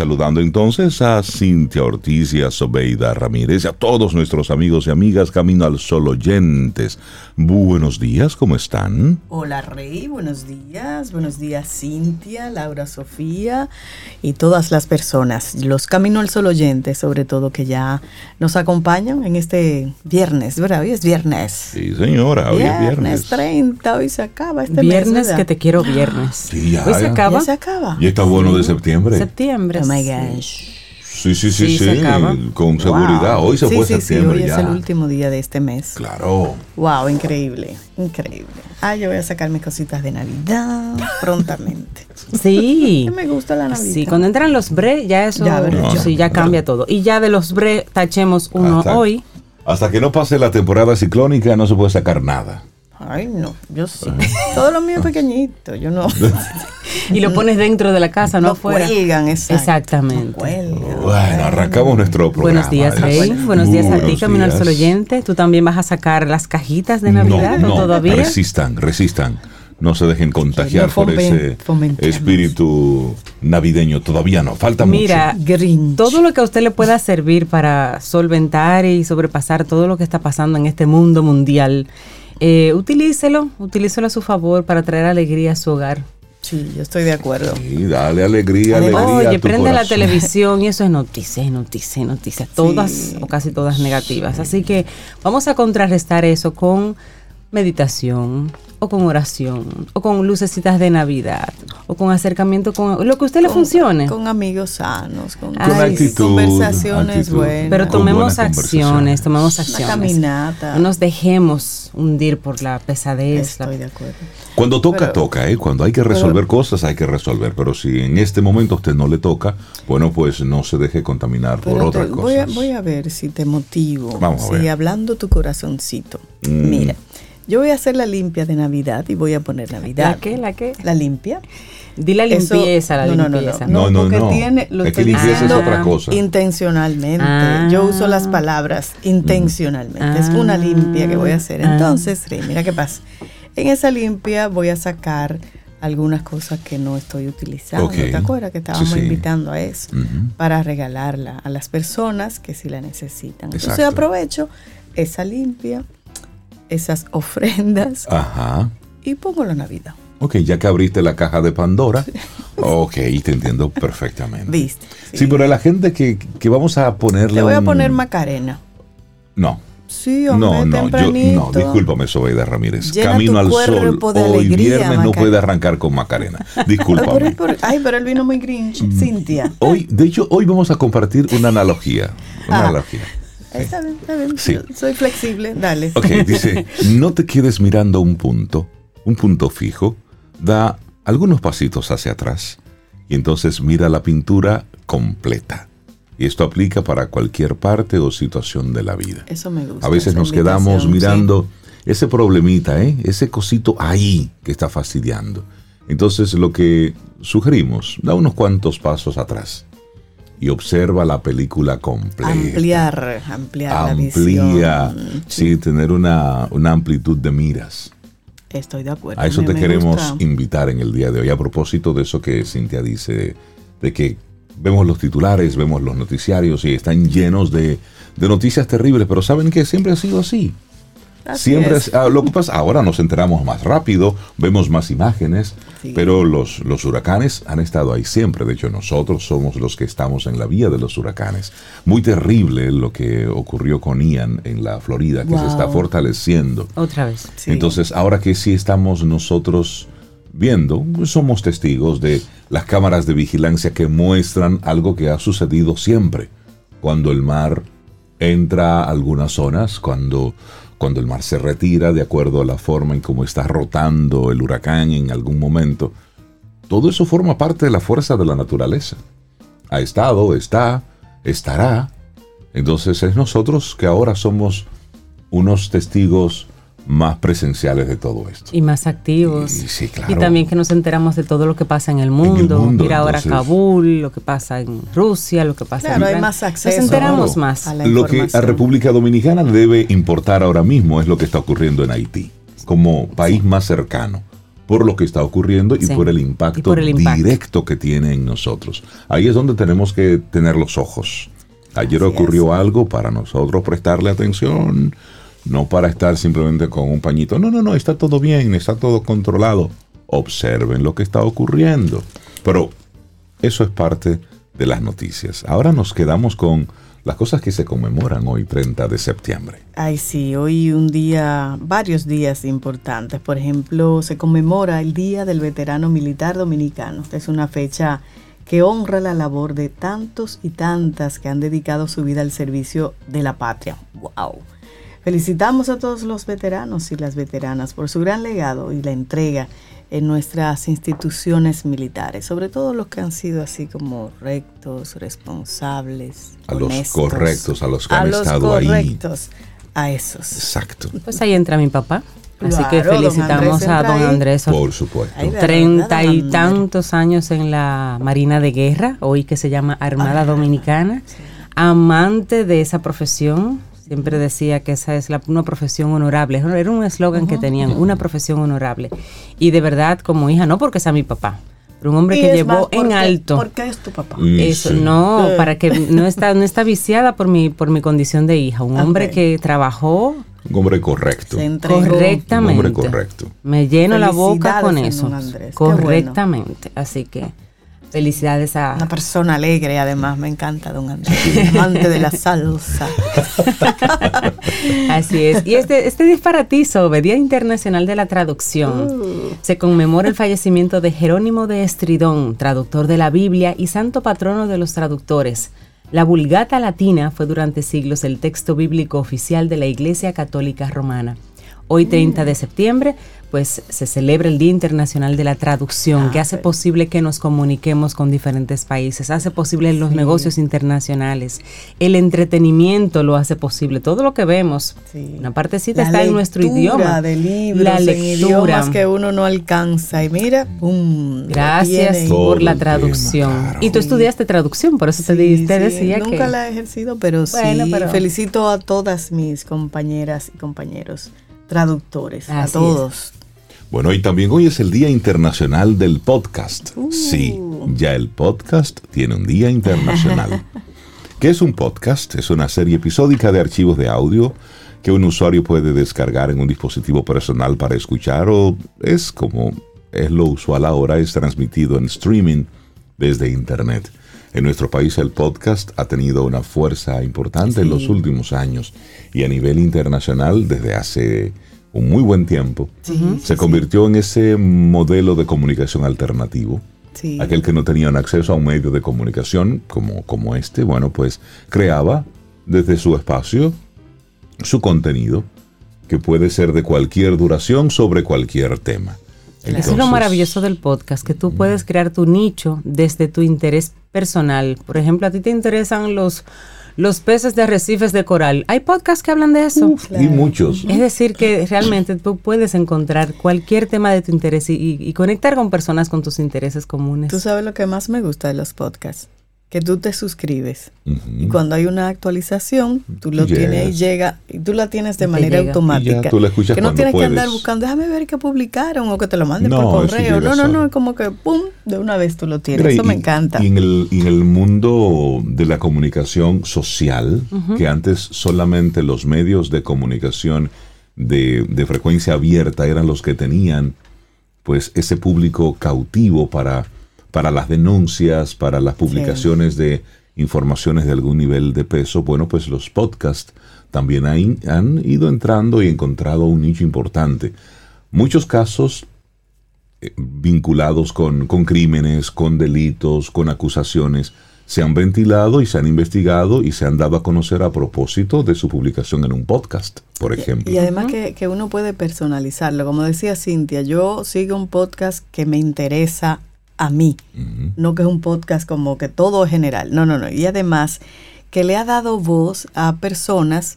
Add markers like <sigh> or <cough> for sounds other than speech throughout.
Saludando entonces a Cintia Ortiz y a Sobeida Ramírez y a todos nuestros amigos y amigas Camino al Sol oyentes. Buenos días, ¿cómo están? Hola Rey, buenos días. Buenos días Cintia, Laura Sofía y todas las personas, los Camino al Sol oyentes sobre todo que ya nos acompañan en este viernes, ¿verdad? Hoy es viernes. Sí, señora, hoy es viernes. Viernes 30, hoy se acaba este viernes que te quiero viernes. Sí, ya, hoy se acaba. Ya se acaba. Y está bueno de septiembre. Septiembre. Oh my gosh. Sí, sí, sí, sí, con seguridad. Hoy se fue septiembre sí, hoy es el último día de este mes. Claro. Wow, increíble, increíble. Ah, yo voy a sacar mis cositas de Navidad <laughs> prontamente. Sí. me gusta la Navidad. Sí, cuando entran los bre, ya eso, ya, sí, ya cambia todo. Y ya de los bre tachemos uno hoy. Hasta que no pase la temporada ciclónica no se puede sacar nada. Ay, no, yo sí. Todo lo mío es pequeñito, yo no. <laughs> y lo pones dentro de la casa, no, no afuera. Cuelgan, Exactamente. bueno, arrancamos nuestro programa. Buenos días, Rey. Buenos días a ti, Camino al Sol Oyente. ¿Tú también vas a sacar las cajitas de Navidad no, todavía? Resistan, resistan. No se dejen contagiar por ese espíritu navideño. Todavía no, falta mucho. Mira, todo lo que a usted le pueda servir para solventar y sobrepasar todo lo que está pasando en este mundo mundial eh, utilícelo, utilícelo a su favor para traer alegría a su hogar. Sí, yo estoy de acuerdo. Sí, dale alegría, alegría. Oye, prende la televisión y eso es noticias, noticias, noticias, todas o casi todas negativas. Así que vamos a contrarrestar eso con meditación o con oración o con lucecitas de Navidad o con acercamiento con lo que a usted le funcione. Con amigos sanos, con, conversaciones buenas. Pero tomemos acciones, tomemos acciones. Una caminata. No nos dejemos hundir por la pesadez. Estoy de acuerdo. Cuando toca, toca, ¿eh? Cuando hay que resolver cosas, hay que resolver. Pero si en este momento a usted no le toca, bueno, pues no se deje contaminar por otras cosas. Voy a, ver si te motivo. Vamos a ver. hablando tu corazoncito. Mm. Mira. Yo voy a hacer la limpia de Navidad y voy a poner Navidad. ¿La qué? ¿La qué? La limpia. Di la limpieza, la no, limpieza. No, no, no. porque tiene, lo es que limpieza es otra cosa. Intencionalmente. Ah. Yo uso las palabras intencionalmente. Es una limpia que voy a hacer. Ah. Entonces, mira qué pasa. En esa limpia voy a sacar algunas cosas que no estoy utilizando. ¿Te acuerdas que estábamos invitando a eso? Para regalarla a las personas que sí la necesitan. Entonces aprovecho esa limpia esas <laughs> ofrendas Ajá. y pongo la Navidad. Ok, ya que abriste la caja de Pandora, ok, te entiendo perfectamente. Viste. Sí, pero la gente que, que, vamos a ponerle. Le voy a poner Macarena. No. Sí, hombre, no, no, yo, no, discúlpame, Sobeida Ramírez. Camino al sol. Hoy viernes no puede arrancar con Macarena. Discúlpame. ay, pero él vino muy grinch, mm. Cintia. Hoy, de hecho, hoy vamos a compartir una analogía. Una ah. analogía. Está bien, está bien. Soy flexible, dale. Ok, dice, <laughs> no te quedes mirando un punto, un punto fijo, da algunos pasitos hacia atrás y entonces mira la pintura completa. Y esto aplica para cualquier parte o situación de la vida. Eso me gusta. A veces nos quedamos mirando ese problemita, ¿eh? ese cosito ahí que está fastidiando. Entonces lo que sugerimos, da unos cuantos pasos atrás y observa la película completa. Ampliar, ampliar Amplía, sí. tener una, amplitud de miras. Estoy de acuerdo. A eso te queremos invitar en el día de hoy. A propósito de eso que Cintia dice, de que vemos los titulares, vemos los noticiarios y están llenos de, de noticias terribles, pero saben que siempre ha sido así. Siempre ah, lo que pasa, ahora nos enteramos más rápido, vemos más imágenes, pero los, los huracanes han estado ahí siempre. De hecho, nosotros somos los que estamos en la vía de los huracanes. Muy terrible lo que ocurrió con Ian en la Florida, que se está fortaleciendo. Otra vez. Entonces, ahora que sí estamos nosotros viendo, somos testigos de las cámaras de vigilancia que muestran algo que ha sucedido siempre. Cuando el mar entra a algunas zonas, cuando cuando el mar se retira de acuerdo a la forma en cómo está rotando el huracán en algún momento. Todo eso forma parte de la fuerza de la naturaleza. Ha estado, está, estará. Entonces es nosotros que ahora somos unos testigos más presenciales de todo esto. Y más activos. Y, sí, claro. y también que nos enteramos de todo lo que pasa en el mundo. En el mundo, Mira ahora entonces- Kabul, lo que pasa en Rusia, lo que pasa Claro, en hay Irán. más acceso. Nos enteramos Claro. más. A la Lo que a. República Dominicana debe importar ahora mismo es lo que está ocurriendo en Haití, como país más cercano, por lo que está ocurriendo y Sí. por el impacto, Y por el impacto. directo que tiene en nosotros. Ahí es donde tenemos que tener los ojos. Ayer Así ocurrió algo para nosotros prestarle atención, no para estar simplemente con un pañito. No, no, no, está todo bien, está todo controlado. Observen lo que está ocurriendo. Pero eso es parte de las noticias. Ahora nos quedamos con las cosas que se conmemoran hoy, 30 de septiembre. Ay, sí, hoy un día, varios días importantes. Por ejemplo, se conmemora el Día del Veterano Militar Dominicano. Es una fecha que honra la labor de tantos y tantas que han dedicado su vida al servicio de la patria. ¡Wow! Felicitamos a todos los veteranos y las veteranas por su gran legado y la entrega en nuestras instituciones militares, sobre todo los que han sido así como rectos, responsables, A los correctos, a los que a han los estado ahí. a esos. Exacto. Pues ahí entra mi papá. Así que Claro, felicitamos a don ahí. Andrés. Por supuesto. Treinta y tantos años en la Marina de Guerra, hoy que se llama Armada Ah, Dominicana, amante de esa profesión. Siempre decía que esa es la- una profesión honorable. Era un eslogan que tenían, una profesión honorable. Y de verdad, como hija, no porque sea mi papá, pero un hombre Y que llevó más, en alto. Porque es tu papá. Mm, Eso, sí. no, para que no está, no está viciada por mi, por mi condición de hija. Un hombre que trabajó Un hombre correcto. Se entregó. Un correctamente. hombre correcto. Me lleno la boca con eso. Qué bueno. Correctamente. Así que felicidades a, Una persona alegre, además, me encanta, don Andrés. <laughs> Amante de la salsa. <laughs> Así es. Y este, este disparatizo, Día Internacional de la Traducción, Uh. se conmemora el fallecimiento de Jerónimo de Estridón, traductor de la Biblia y santo patrono de los traductores. La Vulgata Latina fue durante siglos el texto bíblico oficial de la Iglesia Católica Romana. Hoy, 30 de septiembre, pues se celebra el Día Internacional de la Traducción, Ah, que hace sí. posible que nos comuniquemos con diferentes países, hace posible los Sí. negocios internacionales, el entretenimiento lo hace posible, todo lo que vemos, Sí. una partecita La está en nuestro idioma. de libros la lectura. idiomas que uno no alcanza. Y mira, ¡pum! Gracias por la el tema, traducción. claro. Y tú estudiaste traducción, por eso te, Sí, te sí, decía Nunca que... la he ejercido, pero Bueno, sí. pero- Felicito a todas mis compañeras y compañeros traductores. Así a es. todos. Bueno, y también hoy es el Día Internacional del Podcast. Uh. Sí, ya el podcast tiene un Día Internacional. <laughs> ¿Qué es un podcast? Es una serie episódica de archivos de audio que un usuario puede descargar en un dispositivo personal para escuchar o es como es lo usual ahora, es transmitido en streaming desde Internet. En nuestro país el podcast ha tenido una fuerza importante en los últimos años y a nivel internacional desde hace un muy buen tiempo se convirtió en ese modelo de comunicación alternativo. Aquel que no tenía un acceso a un medio de comunicación como, como este, bueno, pues creaba desde su espacio su contenido, que puede ser de cualquier duración sobre cualquier tema. Eso es lo maravilloso del podcast, que tú puedes crear tu nicho desde tu interés personal. Por ejemplo, a ti te interesan los, los peces de arrecifes de coral. Hay podcasts que hablan de eso. Y muchos. Es decir, que realmente tú puedes encontrar cualquier tema de tu interés y, y- y conectar con personas con tus intereses comunes. Tú sabes lo que más me gusta de los podcasts, que tú te suscribes y cuando hay una actualización, tú lo tienes y llega y tú la tienes de te manera llega. automática. Tú la escuchas que no tienes que andar buscando, déjame ver qué publicaron o que te lo manden No, por correo. No, no, no, es como que pum, de una vez tú lo tienes. Mira, Eso y- me encanta. Y en el, y en el mundo de la comunicación social, que antes solamente los medios de comunicación de, de frecuencia abierta eran los que tenían pues ese público cautivo para, para las denuncias, para las publicaciones de informaciones de algún nivel de peso, bueno, pues los podcasts también han, han ido entrando y encontrado un nicho importante. Muchos casos eh, vinculados con, con crímenes, con delitos, con acusaciones, se han ventilado y se han investigado y se han dado a conocer a propósito de su publicación en un podcast, por ejemplo. Y además que, que uno puede personalizarlo. Como decía Cintia, yo sigo un podcast que me interesa a mí, no que es un podcast como que todo es general. No, no, no. Y además que le ha dado voz a personas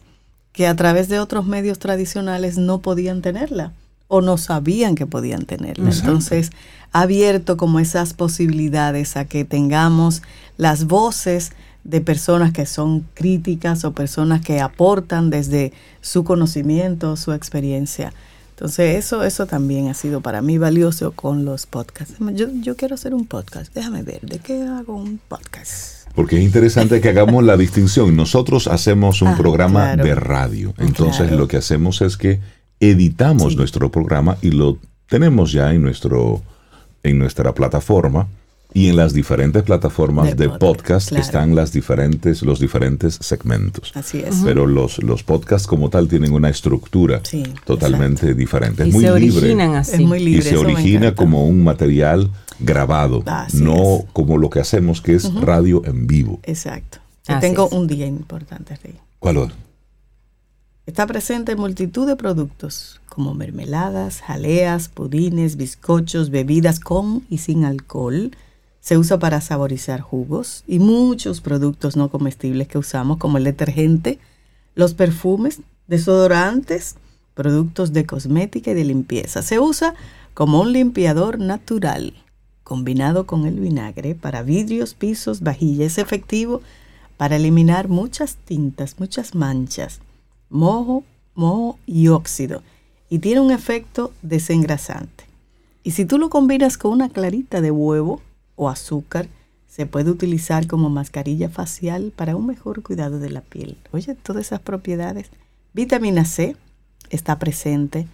que a través de otros medios tradicionales no podían tenerla o no sabían que podían tenerla. Entonces, ha abierto como esas posibilidades a que tengamos las voces de personas que son críticas o personas que aportan desde su conocimiento, su experiencia. Entonces, eso, eso también ha sido para mí valioso con los podcasts. Yo, yo quiero hacer un podcast. Déjame ver, ¿de qué hago un podcast? Porque es interesante que hagamos la <laughs> distinción. Nosotros hacemos un ah, programa de radio. Entonces, lo que hacemos es que editamos nuestro programa y lo tenemos ya en, nuestro, en nuestra plataforma. Y en las diferentes plataformas de, podcast, están las diferentes, los diferentes segmentos. Así es. Pero los, los podcasts como tal tienen una estructura totalmente diferente. Es muy se libre. Originan así. y se origina como un material grabado, no como lo que hacemos que es radio en vivo. Exacto. Yo tengo un día importante, Rey. ¿Cuál es? Está presente en multitud de productos como mermeladas, jaleas, pudines, bizcochos, bebidas con y sin alcohol. Se usa para saborizar jugos y muchos productos no comestibles que usamos como el detergente, los perfumes, desodorantes, productos de cosmética y de limpieza. Se usa como un limpiador natural combinado con el vinagre para vidrios, pisos, vajillas. Es efectivo para eliminar muchas tintas, muchas manchas mojo, moho y óxido y tiene un efecto desengrasante. Y si tú lo combinas con una clarita de huevo o azúcar, se puede utilizar como mascarilla facial para un mejor cuidado de la piel. Oye, todas esas propiedades. Vitamina C está presente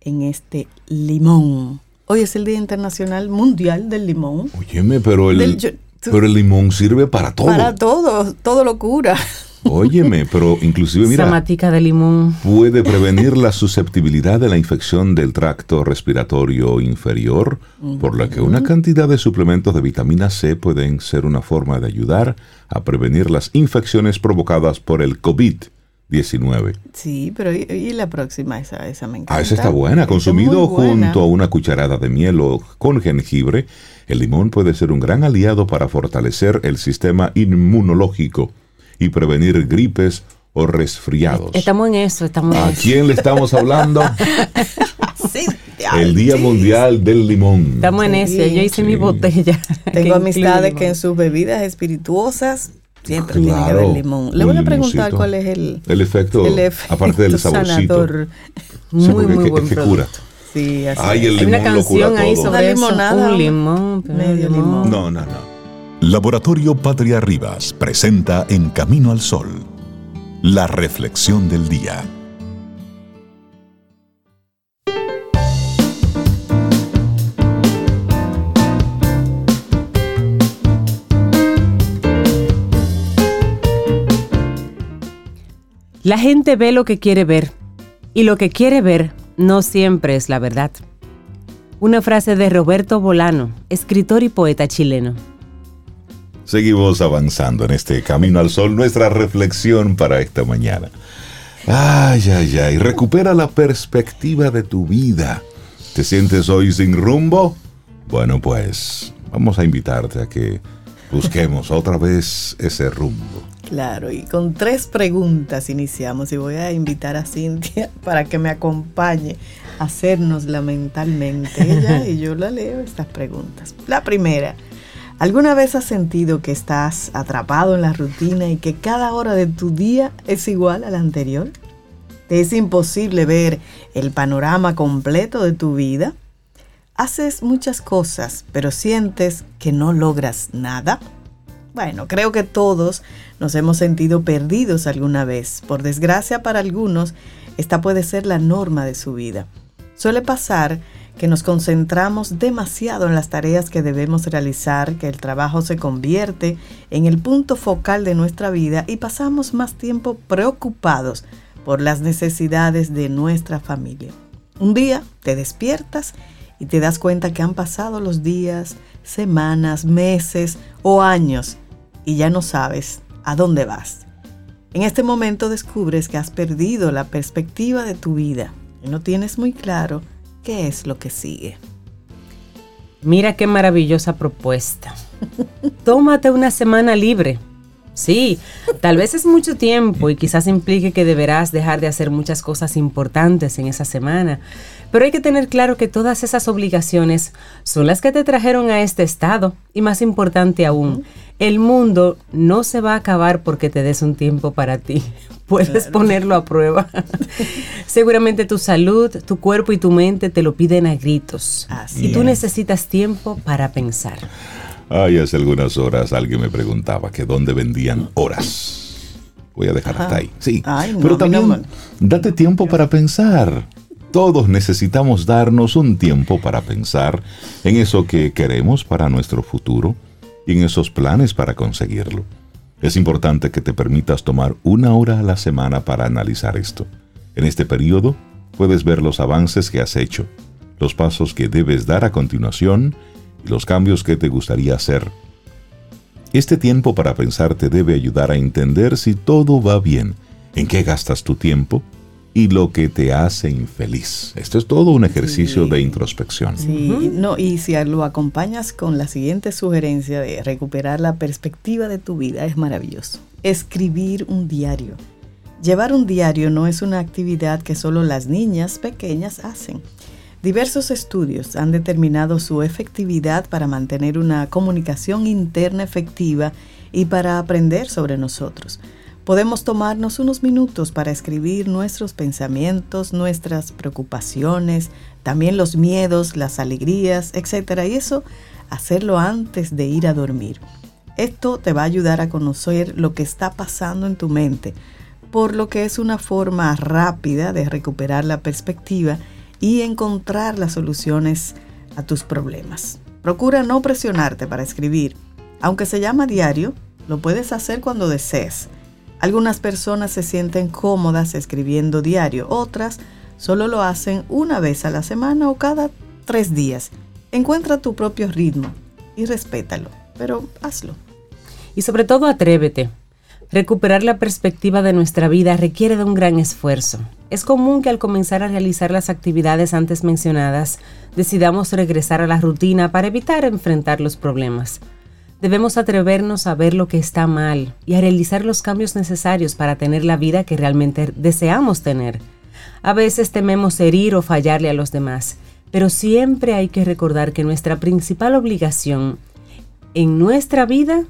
en este limón. Hoy es el Día Internacional Mundial del Limón. Óyeme, pero el, pero el limón sirve para todo. Para todo, todo lo cura. Óyeme, pero inclusive mira, matica de limón puede prevenir la susceptibilidad de la infección del tracto respiratorio inferior, por lo que una cantidad de suplementos de vitamina C pueden ser una forma de ayudar a prevenir las infecciones provocadas por el COVID-19. Sí, pero ¿y, la próxima? Esa, esa me encanta. Ah, esa está buena. Consumido junto a una cucharada de miel o con jengibre, el limón puede ser un gran aliado para fortalecer el sistema inmunológico y prevenir gripes o resfriados. Estamos en eso, estamos ¿A quién le estamos hablando? <laughs> el Día Mundial del Limón. Estamos en eso, yo hice mi botella. Tengo amistades que en sus bebidas espirituodas siempre tiene que haber limón. Le voy a preguntar cuál es el, el, efecto, aparte del <laughs> saborcito. Muy, muy buen que, cura. Sí, así Hay una canción ahí sobre eso, un limón, medio limón. No, no, no. Laboratorio Patria Rivas presenta En Camino al Sol, la reflexión del día. La gente ve lo que quiere ver y lo que quiere ver no siempre es la verdad. Una frase de Roberto Bolano, escritor y poeta chileno. Seguimos avanzando en este camino al sol, nuestra reflexión para esta mañana. Ay, ay, ay, recupera la perspectiva de tu vida. ¿Te sientes hoy sin rumbo? Bueno, pues vamos a invitarte a que busquemos otra vez ese rumbo. Claro, y con tres preguntas iniciamos y voy a invitar a Cintia <laughs> para que me acompañe a hacernosla mentalmente. Ella y yo la leo estas preguntas. La primera, ¿Alguna vez has sentido que estás atrapado en la rutina y que cada hora de tu día es igual a la anterior? ¿Te es imposible ver el panorama completo de tu vida? ¿Haces muchas cosas pero sientes que no logras nada? Bueno, creo que todos nos hemos sentido perdidos alguna vez. Por desgracia para algunos, esta puede ser la norma de su vida. Suele pasar que nos concentramos demasiado en las tareas que debemos realizar, que el trabajo se convierte en el punto focal de nuestra vida y pasamos más tiempo preocupados por las necesidades de nuestra familia. Un día te despiertas y te das cuenta que han pasado los días, semanas, meses o años y ya no sabes a dónde vas. En este momento descubres que has perdido la perspectiva de tu vida y no tienes muy claro ¿Qué es lo que sigue? Mira qué maravillosa propuesta. Tómate una semana libre. Sí, tal vez es mucho tiempo y quizás implique que deberás dejar de hacer muchas cosas importantes en esa semana. Pero hay que tener claro que todas esas obligaciones son las que te trajeron a este estado. Y más importante aún, el mundo no se va a acabar porque te des un tiempo para ti. <laughs> Puedes ponerlo a prueba. <laughs> Seguramente tu salud, tu cuerpo y tu mente te lo piden a gritos. y tú necesitas tiempo para pensar. Ay, hace algunas horas alguien me preguntaba que dónde vendían horas. Voy a dejar hasta ahí. Sí. pero también date tiempo para pensar. Todos necesitamos darnos un tiempo para pensar en eso que queremos para nuestro futuro y en esos planes para conseguirlo. Es importante que te permitas tomar una hora a la semana para analizar esto. En este periodo puedes ver los avances que has hecho, los pasos que debes dar a continuación y los cambios que te gustaría hacer. Este tiempo para pensar te debe ayudar a entender si todo va bien, en qué gastas tu tiempo y lo que te hace infeliz. Esto es todo un ejercicio de introspección. Sí, no, y si lo acompañas con la siguiente sugerencia de recuperar la perspectiva de tu vida, es maravilloso. Escribir un diario. Llevar un diario no es una actividad que solo las niñas pequeñas hacen. Diversos estudios han determinado su efectividad para mantener una comunicación interna efectiva y para aprender sobre nosotros. Podemos tomarnos unos minutos para escribir nuestros pensamientos, nuestras preocupaciones, también los miedos, las alegrías, etc. Y eso hacerlo antes de ir a dormir. Esto te va a ayudar a conocer lo que está pasando en tu mente, por lo que es una forma rápida de recuperar la perspectiva y encontrar las soluciones a tus problemas. Procura no presionarte para escribir. Aunque se llama diario, lo puedes hacer cuando desees. Algunas personas se sienten cómodas escribiendo diario, otras solo lo hacen una vez a la semana o cada tres días. Encuentra tu propio ritmo y respétalo, pero hazlo. Y sobre todo atrévete. Recuperar la perspectiva de nuestra vida requiere de un gran esfuerzo. Es común que al comenzar a realizar las actividades antes mencionadas, decidamos regresar a la rutina para evitar enfrentar los problemas. Debemos atrevernos a ver lo que está mal y a realizar los cambios necesarios para tener la vida que realmente deseamos tener. A veces tememos herir o fallarle a los demás, pero siempre hay que recordar que nuestra principal obligación en nuestra vida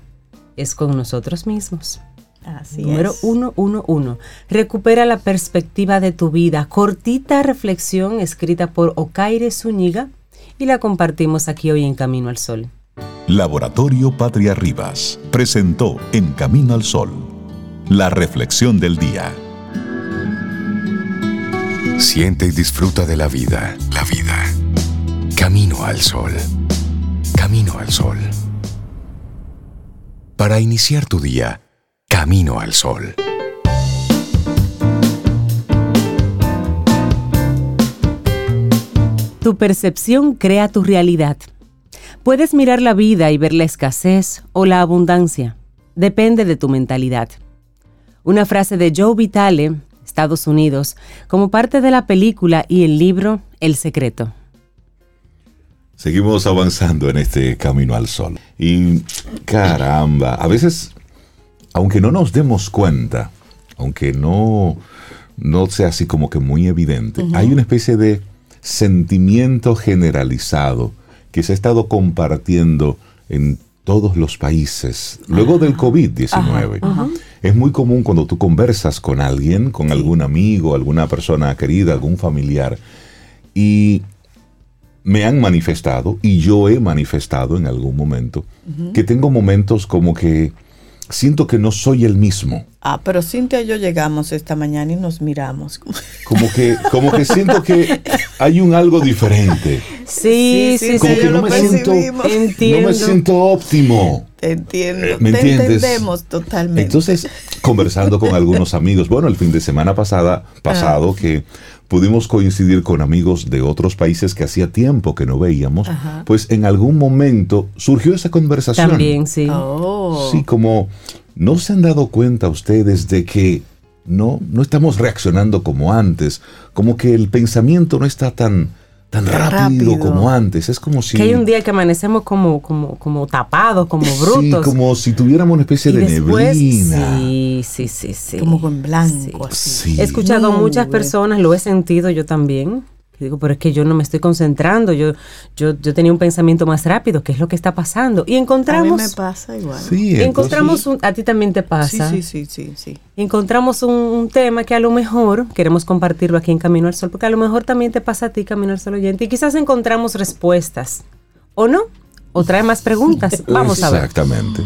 es con nosotros mismos. Así Número es. 111. Recupera la perspectiva de tu vida. Cortita reflexión escrita por Okaire Zúñiga y la compartimos aquí hoy en Camino al Sol. Laboratorio Patria Rivas presentó En Camino al Sol la reflexión del día. Siente y disfruta de la vida. La vida. Camino al sol. Camino al sol. Para iniciar tu día, Camino al sol. Tu percepción crea tu realidad. Puedes mirar la vida y ver la escasez o la abundancia. Depende de tu mentalidad. Una frase de Joe Vitale, Estados Unidos, como parte de la película y el libro El Secreto. Seguimos avanzando en este camino al sol. Y caramba, a veces, aunque no nos demos cuenta, aunque no, no sea así como que muy evidente, hay una especie de sentimiento generalizado que se ha estado compartiendo en todos los países luego del COVID-19. Es muy común cuando tú conversas con alguien, con algún amigo, alguna persona querida, algún familiar, y me han manifestado, y yo he manifestado en algún momento, que tengo momentos como que siento que no soy el mismo. Ah, pero Cintia y yo llegamos esta mañana y nos miramos. <laughs> Como que, como que siento que hay un algo diferente. Sí, sí, sí. Como que no me, siento, Entiendo. no me siento óptimo. Te entiendo. Eh, ¿Me Te entiendes? entendemos totalmente. Entonces, conversando con algunos amigos, bueno, el fin de semana pasada, pasado, que pudimos coincidir con amigos de otros países que hacía tiempo que no veíamos, pues en algún momento surgió esa conversación. También, sí. Oh. Sí, como no se han dado cuenta ustedes de que no, no estamos reaccionando como antes, como que el pensamiento no está tan, tan rápido, como antes. Es como si. Que hay un día que amanecemos como, como, como tapados, como brutos. Sí, como si tuviéramos una especie de neblina. Sí, sí, sí, sí. Como con blanco. Sí. He escuchado a muchas personas, lo he sentido yo también, digo, pero es que yo no me estoy concentrando, yo, yo, yo tenía un pensamiento más rápido, ¿qué es lo que está pasando? Y encontramos... A mí me pasa igual. Sí, encontramos un, a ti también te pasa. Sí, sí, sí, sí. Encontramos un, tema que a lo mejor queremos compartirlo aquí en Camino al Sol, porque a lo mejor también te pasa a ti, Camino al Sol oyente, y quizás encontramos respuestas, ¿o no? O trae más preguntas. <laughs> Vamos a ver. Exactamente.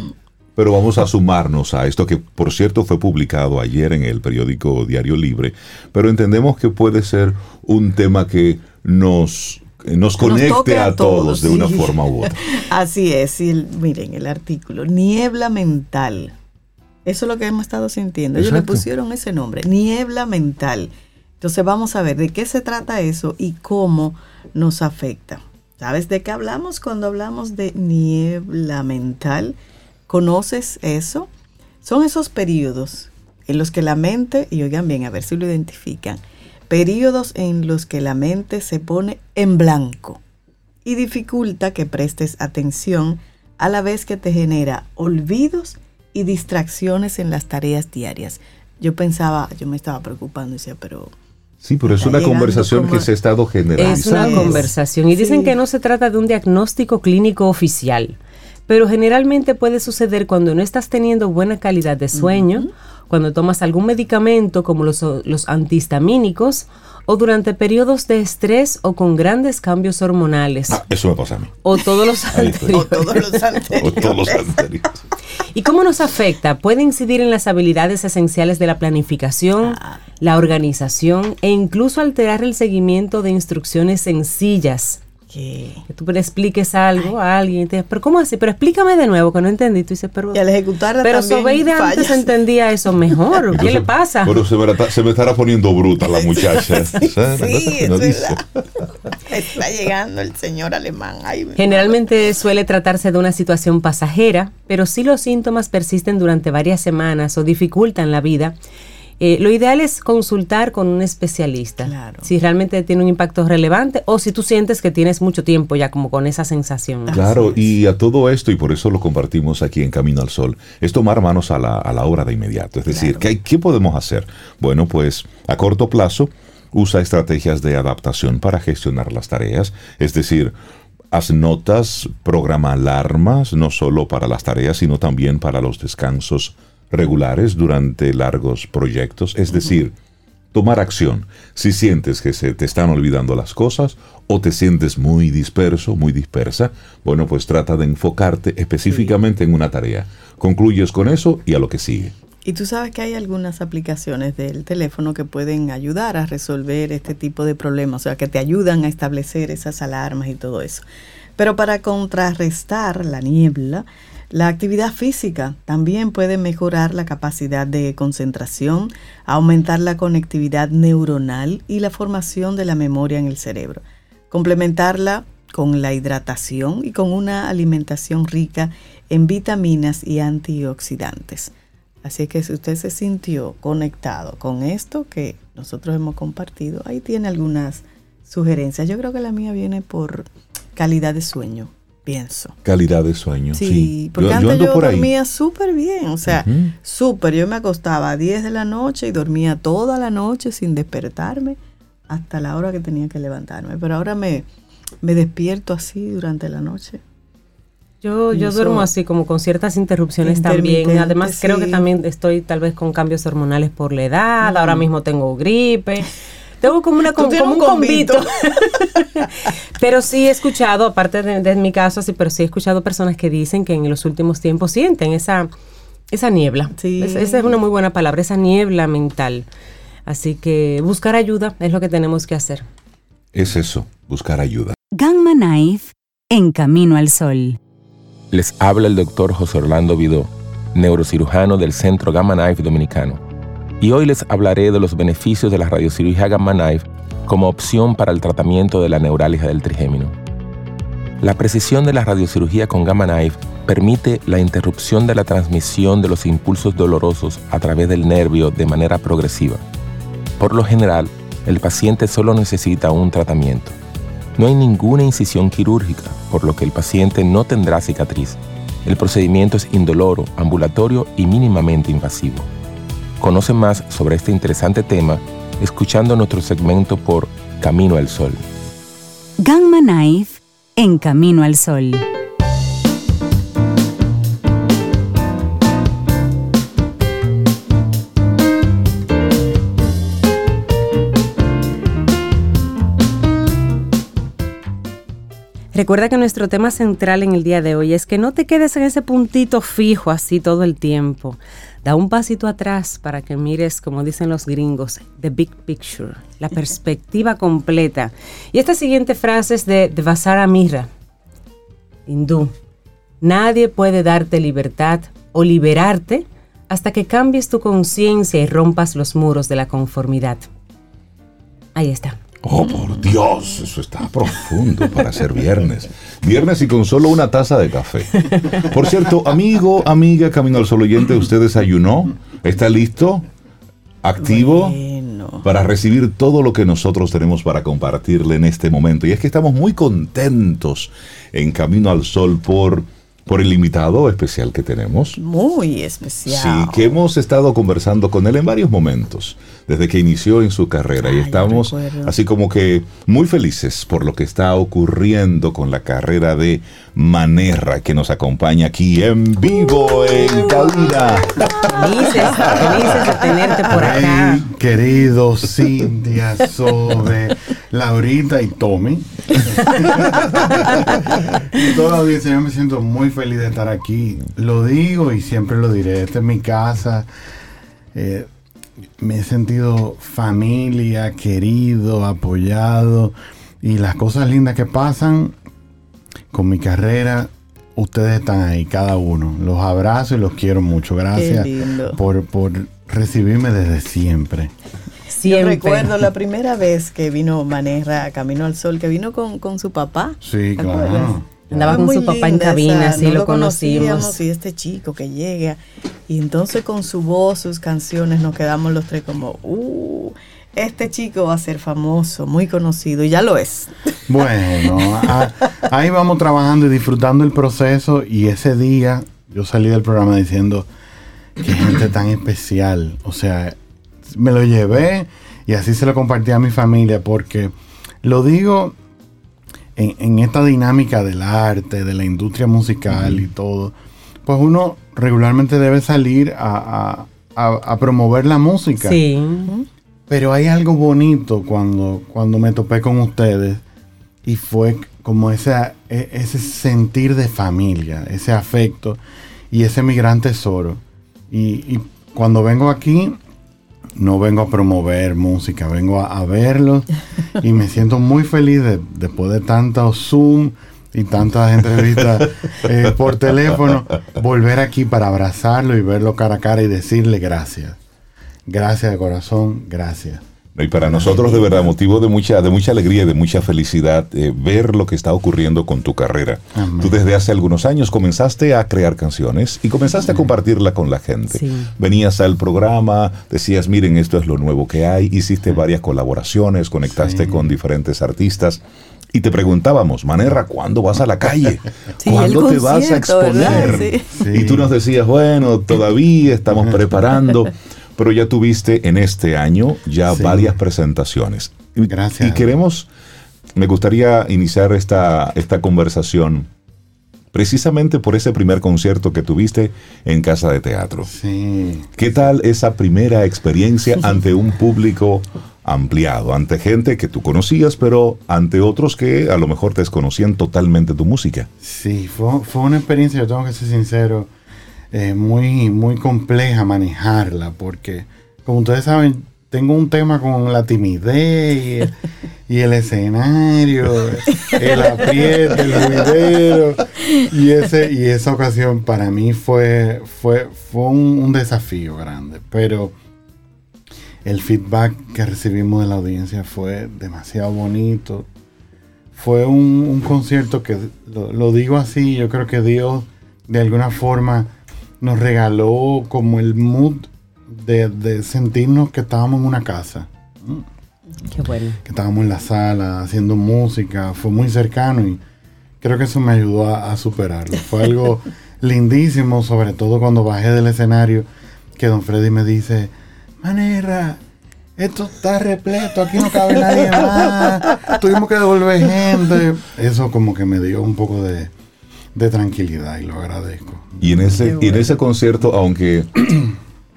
Pero vamos a sumarnos a esto que, por cierto, fue publicado ayer en el periódico Diario Libre, pero entendemos que puede ser un tema que nos, nos conecte a, todos, de una forma u otra. <laughs> Así es, miren el artículo, niebla mental. Eso es lo que hemos estado sintiendo. Ellos le pusieron ese nombre, niebla mental. Entonces vamos a ver de qué se trata eso y cómo nos afecta. ¿Sabes de qué hablamos cuando hablamos de niebla mental? ¿Conoces eso? Son esos periodos en los que la mente, y oigan bien, a ver si lo identifican, periodos en los que la mente se pone en blanco y dificulta que prestes atención a la vez que te genera olvidos y distracciones en las tareas diarias. Yo pensaba, yo me estaba preocupando y decía, pero... Sí, pero es una conversación que se ha estado generando. Es una conversación y dicen que no se trata de un diagnóstico clínico oficial pero generalmente puede suceder cuando no estás teniendo buena calidad de sueño, cuando tomas algún medicamento como los, los antihistamínicos o durante periodos de estrés o con grandes cambios hormonales. Ah, eso me pasa a mí. O todos los anteriores. o todos los anteriores. <laughs> o todos los anteriores. ¿Y cómo nos afecta? Puede incidir en las habilidades esenciales de la planificación, ah. la organización e incluso alterar el seguimiento de instrucciones sencillas que, tú le expliques algo a alguien. Te, pero ¿cómo así? Pero explícame de nuevo, que no entendí. Tú dices, pero, y al ejecutarla pero de antes entendía eso mejor. ¿Qué le pasa? Pero se me, se me estará poniendo bruta la muchacha. sí, es verdad. Está llegando el señor alemán. Generalmente suele tratarse de una situación pasajera, pero si los síntomas persisten durante varias semanas o dificultan la vida, eh, lo ideal es consultar con un especialista. Si realmente tiene un impacto relevante o si tú sientes que tienes mucho tiempo ya como con esa sensación. Claro, y a todo esto, y por eso lo compartimos aquí en Camino al Sol, es tomar manos a la, a la obra de inmediato. Es decir, ¿qué, ¿qué podemos hacer? Bueno, pues a corto plazo, usa estrategias de adaptación para gestionar las tareas. Es decir, haz notas, programa alarmas, no solo para las tareas, sino también para los descansos regulares durante largos proyectos, es decir, tomar acción. Si sientes que se te están olvidando las cosas o te sientes muy disperso, muy dispersa, bueno, pues trata de enfocarte específicamente en una tarea. Concluyes con eso y a lo que sigue. Y tú sabes que hay algunas aplicaciones del teléfono que pueden ayudar a resolver este tipo de problemas, o sea, que te ayudan a establecer esas alarmas y todo eso. Pero para contrarrestar la niebla, la actividad física también puede mejorar la capacidad de concentración, aumentar la conectividad neuronal y la formación de la memoria en el cerebro. Complementarla con la hidratación y con una alimentación rica en vitaminas y antioxidantes. Así que si usted se sintió conectado con esto que nosotros hemos compartido, ahí tiene algunas sugerencias. Yo creo que la mía viene por calidad de sueño pienso. Calidad de sueño. Sí, porque antes yo, dormía súper bien, o sea, súper. Yo me acostaba a 10 de la noche y dormía toda la noche sin despertarme hasta la hora que tenía que levantarme. Pero ahora me, me despierto así durante la noche. Yo, yo duermo así, como con ciertas interrupciones también. Además, creo que también estoy tal vez con cambios hormonales por la edad. Ahora mismo tengo gripe. <laughs> Tengo como, una, como, un convito. <laughs> pero sí he escuchado, aparte de, mi caso, sí, pero sí he escuchado personas que dicen que en los últimos tiempos sienten esa, esa niebla. Sí. esa es una muy buena palabra, esa niebla mental. Así que buscar ayuda es lo que tenemos que hacer. Es eso, buscar ayuda. Gamma Knife en Camino al Sol. Les habla el doctor José Orlando Vidó, neurocirujano del Centro Gamma Knife Dominicano y hoy les hablaré de los beneficios de la radiocirugía Gamma Knife como opción para el tratamiento de la neuralgia del trigémino. La precisión de la radiocirugía con Gamma Knife permite la interrupción de la transmisión de los impulsos dolorosos a través del nervio de manera progresiva. Por lo general, el paciente solo necesita un tratamiento. No hay ninguna incisión quirúrgica, por lo que el paciente no tendrá cicatriz. El procedimiento es indoloro, ambulatorio y mínimamente invasivo. Conoce más sobre este interesante tema escuchando nuestro segmento por Camino al Sol. Gamma Knife en Camino al Sol. Recuerda que nuestro tema central en el día de hoy es que no te quedes en ese puntito fijo así todo el tiempo. Da un pasito atrás para que mires, como dicen los gringos, the big picture, la perspectiva <laughs> completa. Y esta siguiente frase es de, de Vasara Mira, hindú. Nadie puede darte libertad o liberarte hasta que cambies tu conciencia y rompas los muros de la conformidad. Ahí está. Oh, por Dios, eso está profundo para ser viernes. Viernes y con solo una taza de café. Por cierto, amigo, amiga, Camino al Sol oyente, ¿usted desayunó? ¿Está listo? ¿Activo? Bueno. Para recibir todo lo que nosotros tenemos para compartirle en este momento. Y es que estamos muy contentos en Camino al Sol por, por el invitado especial que tenemos. Muy especial. Sí, que hemos estado conversando con él en varios momentos, desde que inició en su carrera. y Ay, estamos así como que muy felices por lo que está ocurriendo con la carrera de Manerra, que nos acompaña aquí en vivo en cabina. Felices, felices de tenerte por acá. Hey, queridos Cintia, Sobe, Laurita y Tommy. Y Toda la audiencia, yo me siento muy feliz de estar aquí. Lo digo y siempre lo diré. Esta es mi casa. Eh, me he sentido familia, querido, apoyado. Y las cosas lindas que pasan con mi carrera, ustedes están ahí, cada uno. Los abrazo y los quiero mucho. Gracias por, por recibirme desde siempre. Yo Siempre. recuerdo la primera vez que vino Manerra a Camino al Sol, que vino con, con su papá. Sí, ¿Te acuerdas? Andaba Fue con su papá en cabina, así no lo conocimos. Y este chico que llega. Y entonces con su voz, sus canciones, nos quedamos los tres como, uh, este chico va a ser famoso, muy conocido. Y ya lo es. <laughs> Bueno, a- ahí vamos trabajando y disfrutando el proceso. Y ese día yo salí del programa diciendo, qué gente tan especial. O sea, me lo llevé y así se lo compartí a mi familia porque lo digo en, en esta dinámica del arte, de la industria musical y todo. Pues uno regularmente debe salir a, a- a- a promover la música. Sí. Pero hay algo bonito cuando, cuando me topé con ustedes y fue como ese, ese sentir de familia, ese afecto y ese gran tesoro. Y, y cuando vengo aquí, no vengo a promover música, vengo a, a verlos <laughs> y me siento muy feliz de, después de tantos Zoom y tantas entrevistas <laughs> eh, por teléfono, volver aquí para abrazarlo y verlo cara a cara y decirle gracias. Gracias de corazón, gracias. Y para nosotros, de verdad, motivo de mucha, de mucha alegría y de mucha felicidad eh, ver lo que está ocurriendo con tu carrera. Amén. Tú desde hace algunos años comenzaste a crear canciones y comenzaste a compartirla con la gente. Sí. Venías al programa, decías, miren, esto es lo nuevo que hay, hiciste varias colaboraciones, conectaste Sí. con diferentes artistas. Y te preguntábamos, Manerra, ¿cuándo vas a la calle? <laughs> ¿Cuándo te vas a exponer? Y tú nos decías, bueno, todavía estamos preparando, <laughs> pero ya tuviste en este año ya Sí. varias presentaciones. Gracias. Y queremos, me gustaría iniciar esta, esta conversación precisamente por ese primer concierto que tuviste en Casa de Teatro. Sí. ¿Qué tal esa primera experiencia <laughs> ante un público ampliado, ante gente que tú conocías, pero ante otros que a lo mejor desconocían totalmente tu música? Sí, fue, fue una experiencia, yo tengo que ser sincero, eh, muy, muy compleja manejarla, porque como ustedes saben, tengo un tema con la timidez y, y el escenario, <laughs> el apriete, el ruidero, y, ese, y esa ocasión para mí fue, fue, fue un, un desafío grande, pero el feedback que recibimos de la audiencia fue demasiado bonito, fue un, un concierto que, lo, lo digo así, yo creo que Dios de alguna forma nos regaló como el mood de, de sentirnos que estábamos en una casa. Qué bueno. Que estábamos en la sala haciendo música, fue muy cercano y creo que eso me ayudó a, a superarlo. Fue algo <laughs> lindísimo, sobre todo cuando bajé del escenario, que don Freddy me dice, manera, esto está repleto, aquí no cabe nadie más, tuvimos que devolver gente. Eso como que me dio un poco de, de tranquilidad y lo agradezco. Y en ese, y en ese concierto, aunque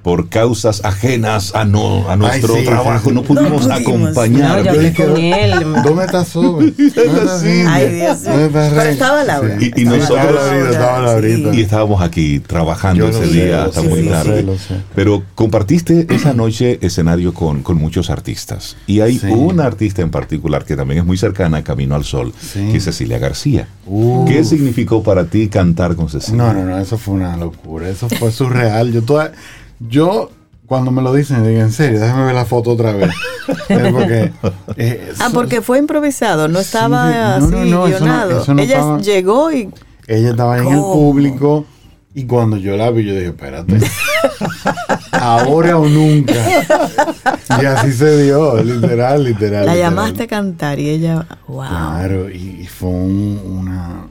por causas ajenas a, no, a nuestro Ay, sí, trabajo sí, sí. no pudimos No pudimos. acompañar. No, yo hablé con él. ¿Dónde está <laughs> Sobe? ¿Dónde está Cintia? Ay, Dios mío. ¿Dónde está Pero Rey? estaba Laura. Y- y Estaba nosotros- Laura, Estaba Laurita. sí. Y estábamos aquí trabajando Yo lo ese sé, día lo hasta muy lo tarde. sé, lo sé. Pero compartiste esa noche escenario con, con muchos artistas. Y hay Sí. una artista en particular que también es muy cercana a Camino al Sol, Sí. que es Cecilia García. Uh. ¿Qué significó para ti cantar con Cecilia? No, no, no, eso fue una locura. Eso fue surreal. Yo toda, yo cuando me lo dicen, digo, en serio, déjame ver la foto otra vez. <laughs> Porque, eh, Ah, porque fue improvisado, no estaba no, así no, eso no- guionado. eso no Ella estaba- llegó y ella estaba en el público y cuando yo la vi, yo dije, espérate, <laughs> ahora o nunca. Y así se dio, literal, literal. la literal. llamaste a cantar y ella, wow. Claro, y, y fue un- una.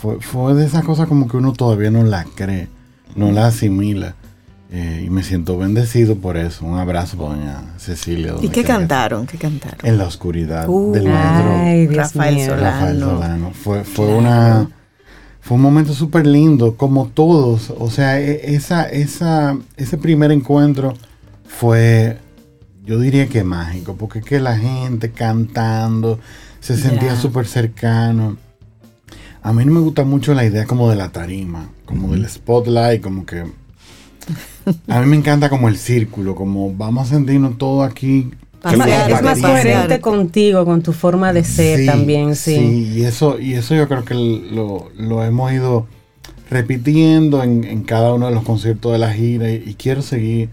Fue, fue de esas cosas como que uno todavía no la cree, no la asimila. Eh, y me siento bendecido por eso. Un abrazo para doña Cecilia. ¿Y qué cantaron? ¿Qué cantaron? En la oscuridad Uh, del maestro Ay, Rafael. Solano. Rafael Solano. Fue, fue Claro. una. Fue un momento súper lindo, como todos. O sea, e- esa, esa, ese primer encuentro fue, yo diría que mágico, porque es que la gente cantando se sentía Ya. súper cercano. A mí no me gusta mucho la idea como de la tarima, como del spotlight, como que... A mí me encanta como el círculo, como vamos a sentirnos todos aquí. Pasear, Es más, coherente contigo, con tu forma de ser Sí, también, sí. y eso, y eso yo creo que lo, lo hemos ido repitiendo en, en cada uno de los conciertos de la gira y, y quiero seguir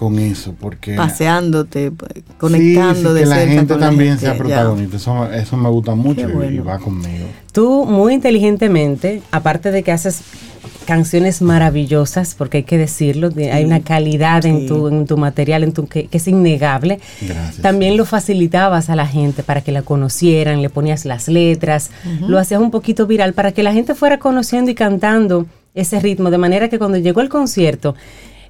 con eso porque Paseándote, pues, Sí, conectando sí, de que la gente con la también gente, sea protagonista. Eso, eso me gusta mucho y- bueno. y va conmigo. Tú muy inteligentemente, aparte de que haces canciones maravillosas, porque hay que decirlo, de- hay una calidad en, tu, en tu material, en tu, que, que es innegable. Gracias. También lo facilitabas a la gente para que la conocieran, le ponías las letras, lo hacías un poquito viral para que la gente fuera conociendo y cantando ese ritmo, de manera que cuando llegó el concierto,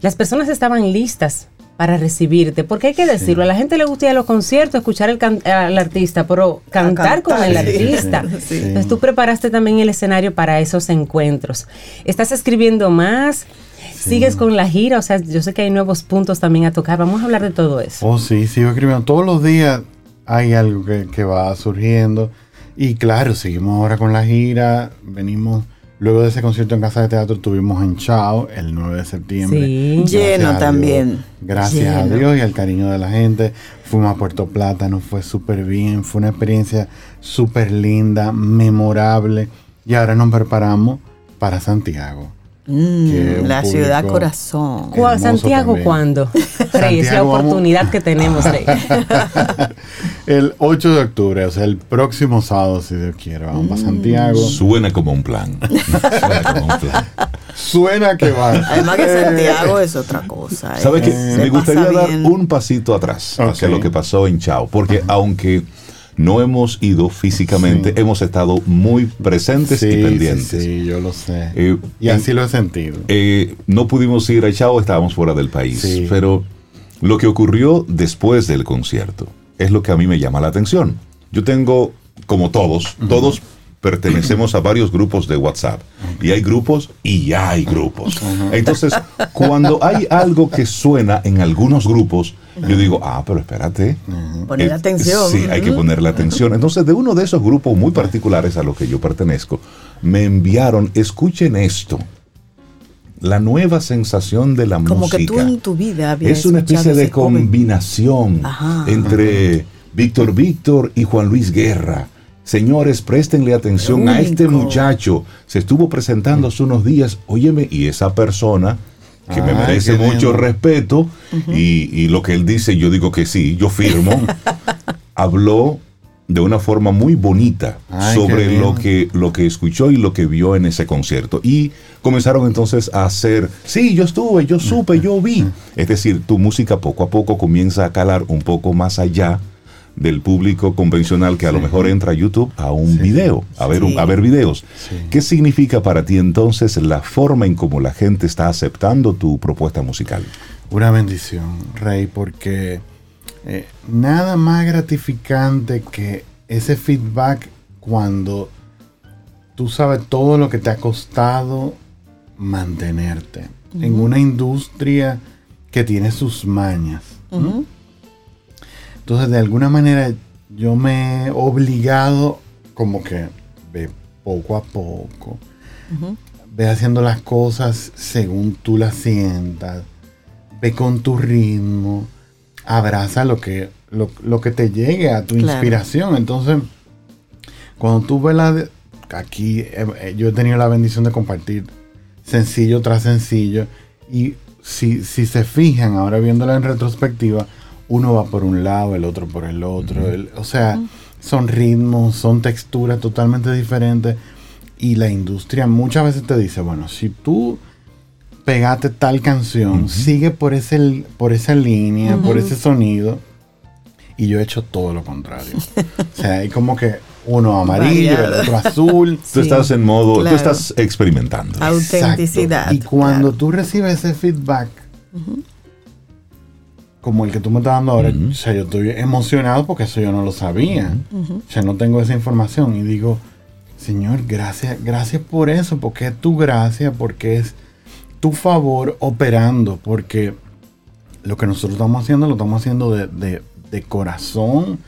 las personas estaban listas para recibirte, porque hay que decirlo, a la gente le gusta ir a los conciertos, escuchar el can- al artista, pero cantar, con el cantar, sí. artista. <laughs> Sí. Entonces tú preparaste también el escenario para esos encuentros. ¿Estás escribiendo más? ¿Sigues con la gira? O sea, yo sé que hay nuevos puntos también a tocar. Vamos a hablar de todo eso. Oh, sí, sigo escribiendo. Todos los días hay algo que, que va surgiendo. Y claro, seguimos ahora con la gira. Venimos, luego de ese concierto en Casa de Teatro, tuvimos en Chao el 9 de septiembre. Sí. Gracias Lleno también. Gracias a. Dios y al cariño de la gente. Fuimos a Puerto Plata, nos fue súper bien. Fue una experiencia súper linda, memorable. Y ahora nos preparamos para Santiago. Mm, la ciudad corazón. ¿Cuál- hermoso Santiago, también. ¿cuándo? <laughs> Rey, es la vamos- oportunidad que tenemos, <laughs> Rey. <laughs> El 8 de octubre, o sea, el próximo sábado, si Dios quiere, vamos para Santiago. Suena como un plan. <laughs> Suena como un plan. Suena que va. Además que Eh, Santiago es otra cosa. ¿eh? ¿Sabes qué? Se Me gustaría dar un pasito atrás hacia lo que pasó en Chao, porque aunque no hemos ido físicamente, Sí. hemos estado muy presentes Sí, y sí, pendientes. sí, yo lo sé. Eh, y así lo he sentido. Eh, no pudimos ir a Chao, estábamos fuera del país. Sí. Pero lo que ocurrió después del concierto es lo que a mí me llama la atención. Yo tengo, como todos, todos pertenecemos a varios grupos de WhatsApp. Y hay grupos y ya hay grupos. Entonces, cuando hay algo que suena en algunos grupos, yo digo, ah, pero espérate. Poner Eh, atención. Sí, hay que ponerle atención. Entonces, de uno de esos grupos muy particulares a los que yo pertenezco, me enviaron, escuchen esto, la nueva sensación de la Como música. que tú en tu vida habías Es una especie de combinación Ajá. entre Víctor Víctor y Juan Luis Guerra. Señores, préstenle atención a este muchacho. Se estuvo presentando hace unos días. Óyeme, y esa persona que me merece mucho lindo. respeto y, y lo que él dice, yo digo que sí, yo firmo. <laughs> habló de una forma muy bonita Ay, sobre lo que, lo que escuchó y lo que vio en ese concierto. Y comenzaron entonces a hacer, sí, yo estuve, yo supe, yo vi. Es decir, tu música poco a poco comienza a calar un poco más allá del público convencional que a lo mejor entra a YouTube a un video, a ver, a ver videos. ¿Qué significa para ti entonces la forma en cómo la gente está aceptando tu propuesta musical? Una bendición, Rey, porque eh, nada más gratificante que ese feedback cuando tú sabes todo lo que te ha costado mantenerte en una industria que tiene sus mañas. Entonces, de alguna manera, yo me he obligado como que ve poco a poco, ve haciendo las cosas según tú las sientas, ve con tu ritmo, abraza lo que, lo, que te llegue a tu inspiración. Entonces, cuando tú ves la... aquí eh, eh, yo he tenido la bendición de compartir sencillo tras sencillo y si, si se fijan ahora viéndola en retrospectiva, uno va por un lado, el otro por el otro. o sea, son ritmos, son texturas totalmente diferentes. Y la industria muchas veces te dice, bueno, si tú pegaste tal canción, sigue por, ese, por esa línea, por ese sonido. Y yo he hecho todo lo contrario. o sea, hay como que uno amarillo, el otro azul. Tú estás en modo, tú estás experimentando. Autenticidad. Y cuando tú recibes ese feedback, como el que tú me estás dando ahora, o sea, yo estoy emocionado porque eso yo no lo sabía. O sea, no tengo esa información y digo, Señor, gracias, gracias por eso, porque es tu gracia, porque es tu favor operando, porque lo que nosotros estamos haciendo lo estamos haciendo de, corazón,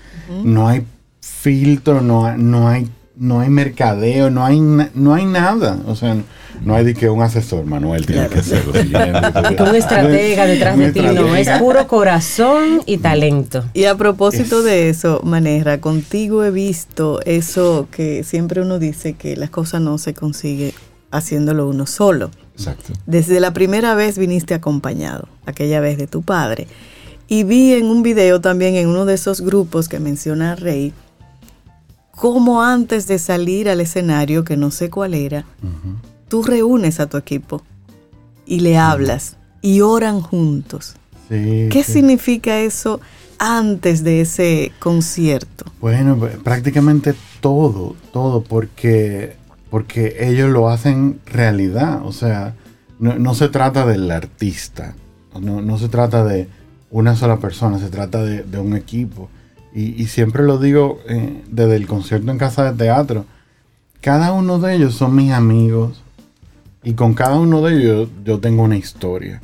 no hay filtro, no, no hay no hay mercadeo, no hay, no hay nada. O sea, no hay de que un asesor, Manuel, tiene que ser <laughs> un estratega detrás de ti, no, es puro corazón y talento. Y a propósito de eso, Manera, contigo he visto eso que siempre uno dice que las cosas no se consigue haciéndolo uno solo. Exacto. Desde la primera vez viniste acompañado, aquella vez de tu padre. Y vi en un video también en uno de esos grupos que menciona Rey, cómo antes de salir al escenario, que no sé cuál era, tú reúnes a tu equipo y le hablas y oran juntos. ¿Qué significa eso antes de ese concierto? Bueno, prácticamente todo, todo, porque, porque ellos lo hacen realidad. O sea, no, se trata del artista, no, se trata de una sola persona, se trata de, un equipo y, siempre lo digo eh, desde el concierto en casa de teatro, cada uno de ellos son mis amigos y con cada uno de ellos yo tengo una historia.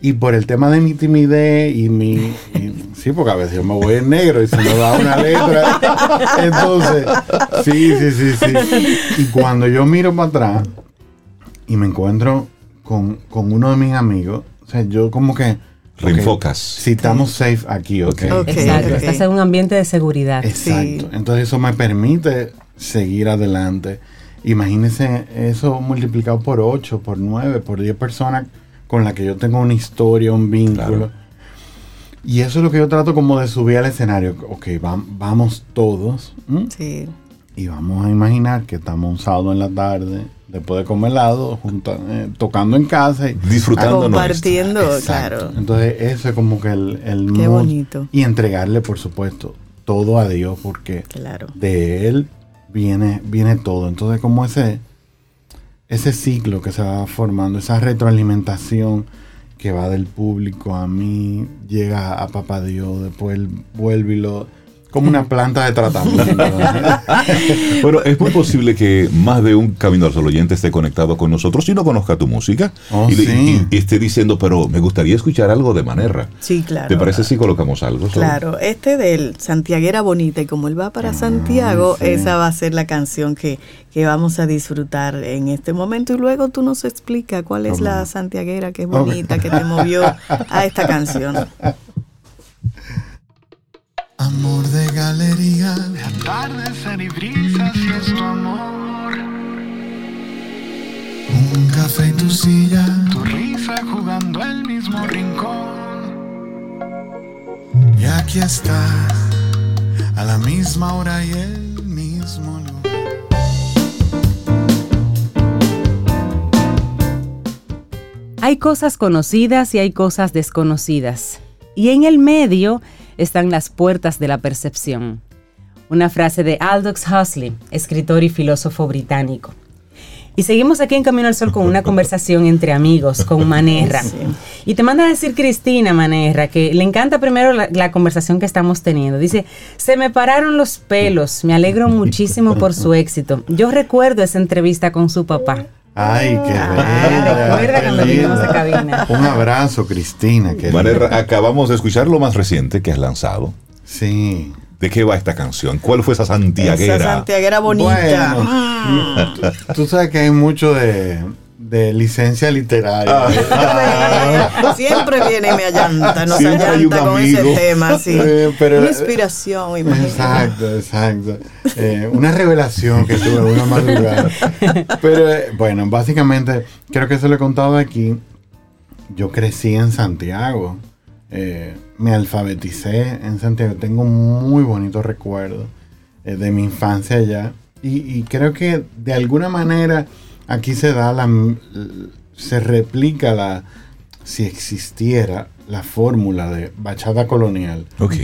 Y por el tema de mi timidez y mi... sí, porque a veces yo me voy en negro y se me da una letra. Entonces, sí, sí, sí, sí. Y cuando yo miro para atrás y me encuentro con, con uno de mis amigos, o sea, yo como que Reenfocas. Si estamos safe aquí, ok. Exacto, estás en un ambiente de seguridad. Exacto. Entonces eso me permite seguir adelante. Imagínense eso multiplicado por 8, por 9, por 10 personas con las que yo tengo una historia, un vínculo. Y eso es lo que yo trato como de subir al escenario. Ok, vamos todos. Sí. Y vamos a imaginar que estamos un sábado en la tarde después de comer helado, eh, tocando en casa y disfrutando. Compartiendo, claro. Entonces, eso es como que el, el Qué bonito. Y entregarle, por supuesto, todo a Dios, porque de Él viene, viene todo. Entonces, como ese, ese ciclo que se va formando, esa retroalimentación que va del público a mí, llega a Papá Dios, después vuelve y lo como una planta de tratamiento. <laughs> bueno, es muy posible que más de un Camino al Sol oyente esté conectado con nosotros y no conozca tu música oh, y, esté diciendo, pero me gustaría escuchar algo de Manera. Sí, claro. ¿Te parece si colocamos algo? Claro, este del Santiaguera Bonita y como él va para ah, Santiago, esa va a ser la canción que, que, vamos a disfrutar en este momento y luego tú nos explicas cuál es la Santiaguera que es bonita, que te movió a esta canción. <laughs> Amor de galería, de atardecer y brisas y es tu amor. Un café y tu silla, tu risa jugando el mismo rincón. Y aquí estás, a la misma hora y el mismo lugar. Hay cosas conocidas y hay cosas desconocidas. Y en el medio están las puertas de la percepción. Una frase de Aldous Huxley, escritor y filósofo británico. Y seguimos aquí en Camino al Sol con una conversación entre amigos, con Manerra. Y te manda a decir Cristina Manerra, que le encanta primero la, la, conversación que estamos teniendo. Dice, se me pararon los pelos, me alegro muchísimo por su éxito. Yo recuerdo esa entrevista con su papá. Ay, qué bella. Un abrazo, Cristina. Acabamos de escuchar lo más reciente que has lanzado. Sí. ¿De qué va esta canción? ¿Cuál fue esa santiaguera? Esa santiaguera bonita. Bueno, tú, sabes que hay mucho de, de licencia literaria. Ah. <laughs> Siempre viene y me allanta, nos Siempre allanta con ese tema, sí. Eh, pero, una inspiración, imagínate. Exacto, exacto. Eh, una revelación que tuve una madrugada. <laughs> Pero eh, bueno, básicamente, creo que se lo he contado aquí. Yo crecí en Santiago. Eh, me alfabeticé en Santiago. Tengo muy bonitos recuerdos eh, de mi infancia allá. Y, creo que de alguna manera aquí se da la. se replica la. si existiera la fórmula de bachata colonial. Ok.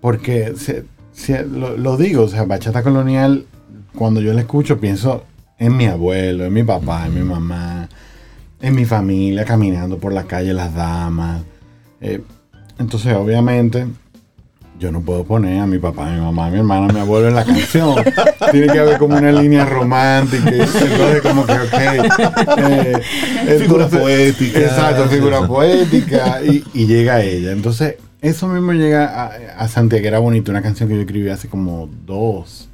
Porque lo, digo, o sea, bachata colonial, cuando yo la escucho, pienso en mi abuelo, en mi papá, en mi mamá, en mi familia, caminando por la calle, las damas. Eh, entonces, obviamente, yo no puedo poner a mi papá, a mi mamá, a mi hermana, a mi abuelo en la canción. <laughs> Tiene que haber como una línea romántica. Entonces, como que, ok. Eh, figura poética. Exacto, figura poética. Y, llega ella. Entonces, eso mismo llega a, a Santiago. Era bonito, una canción que yo escribí hace como dos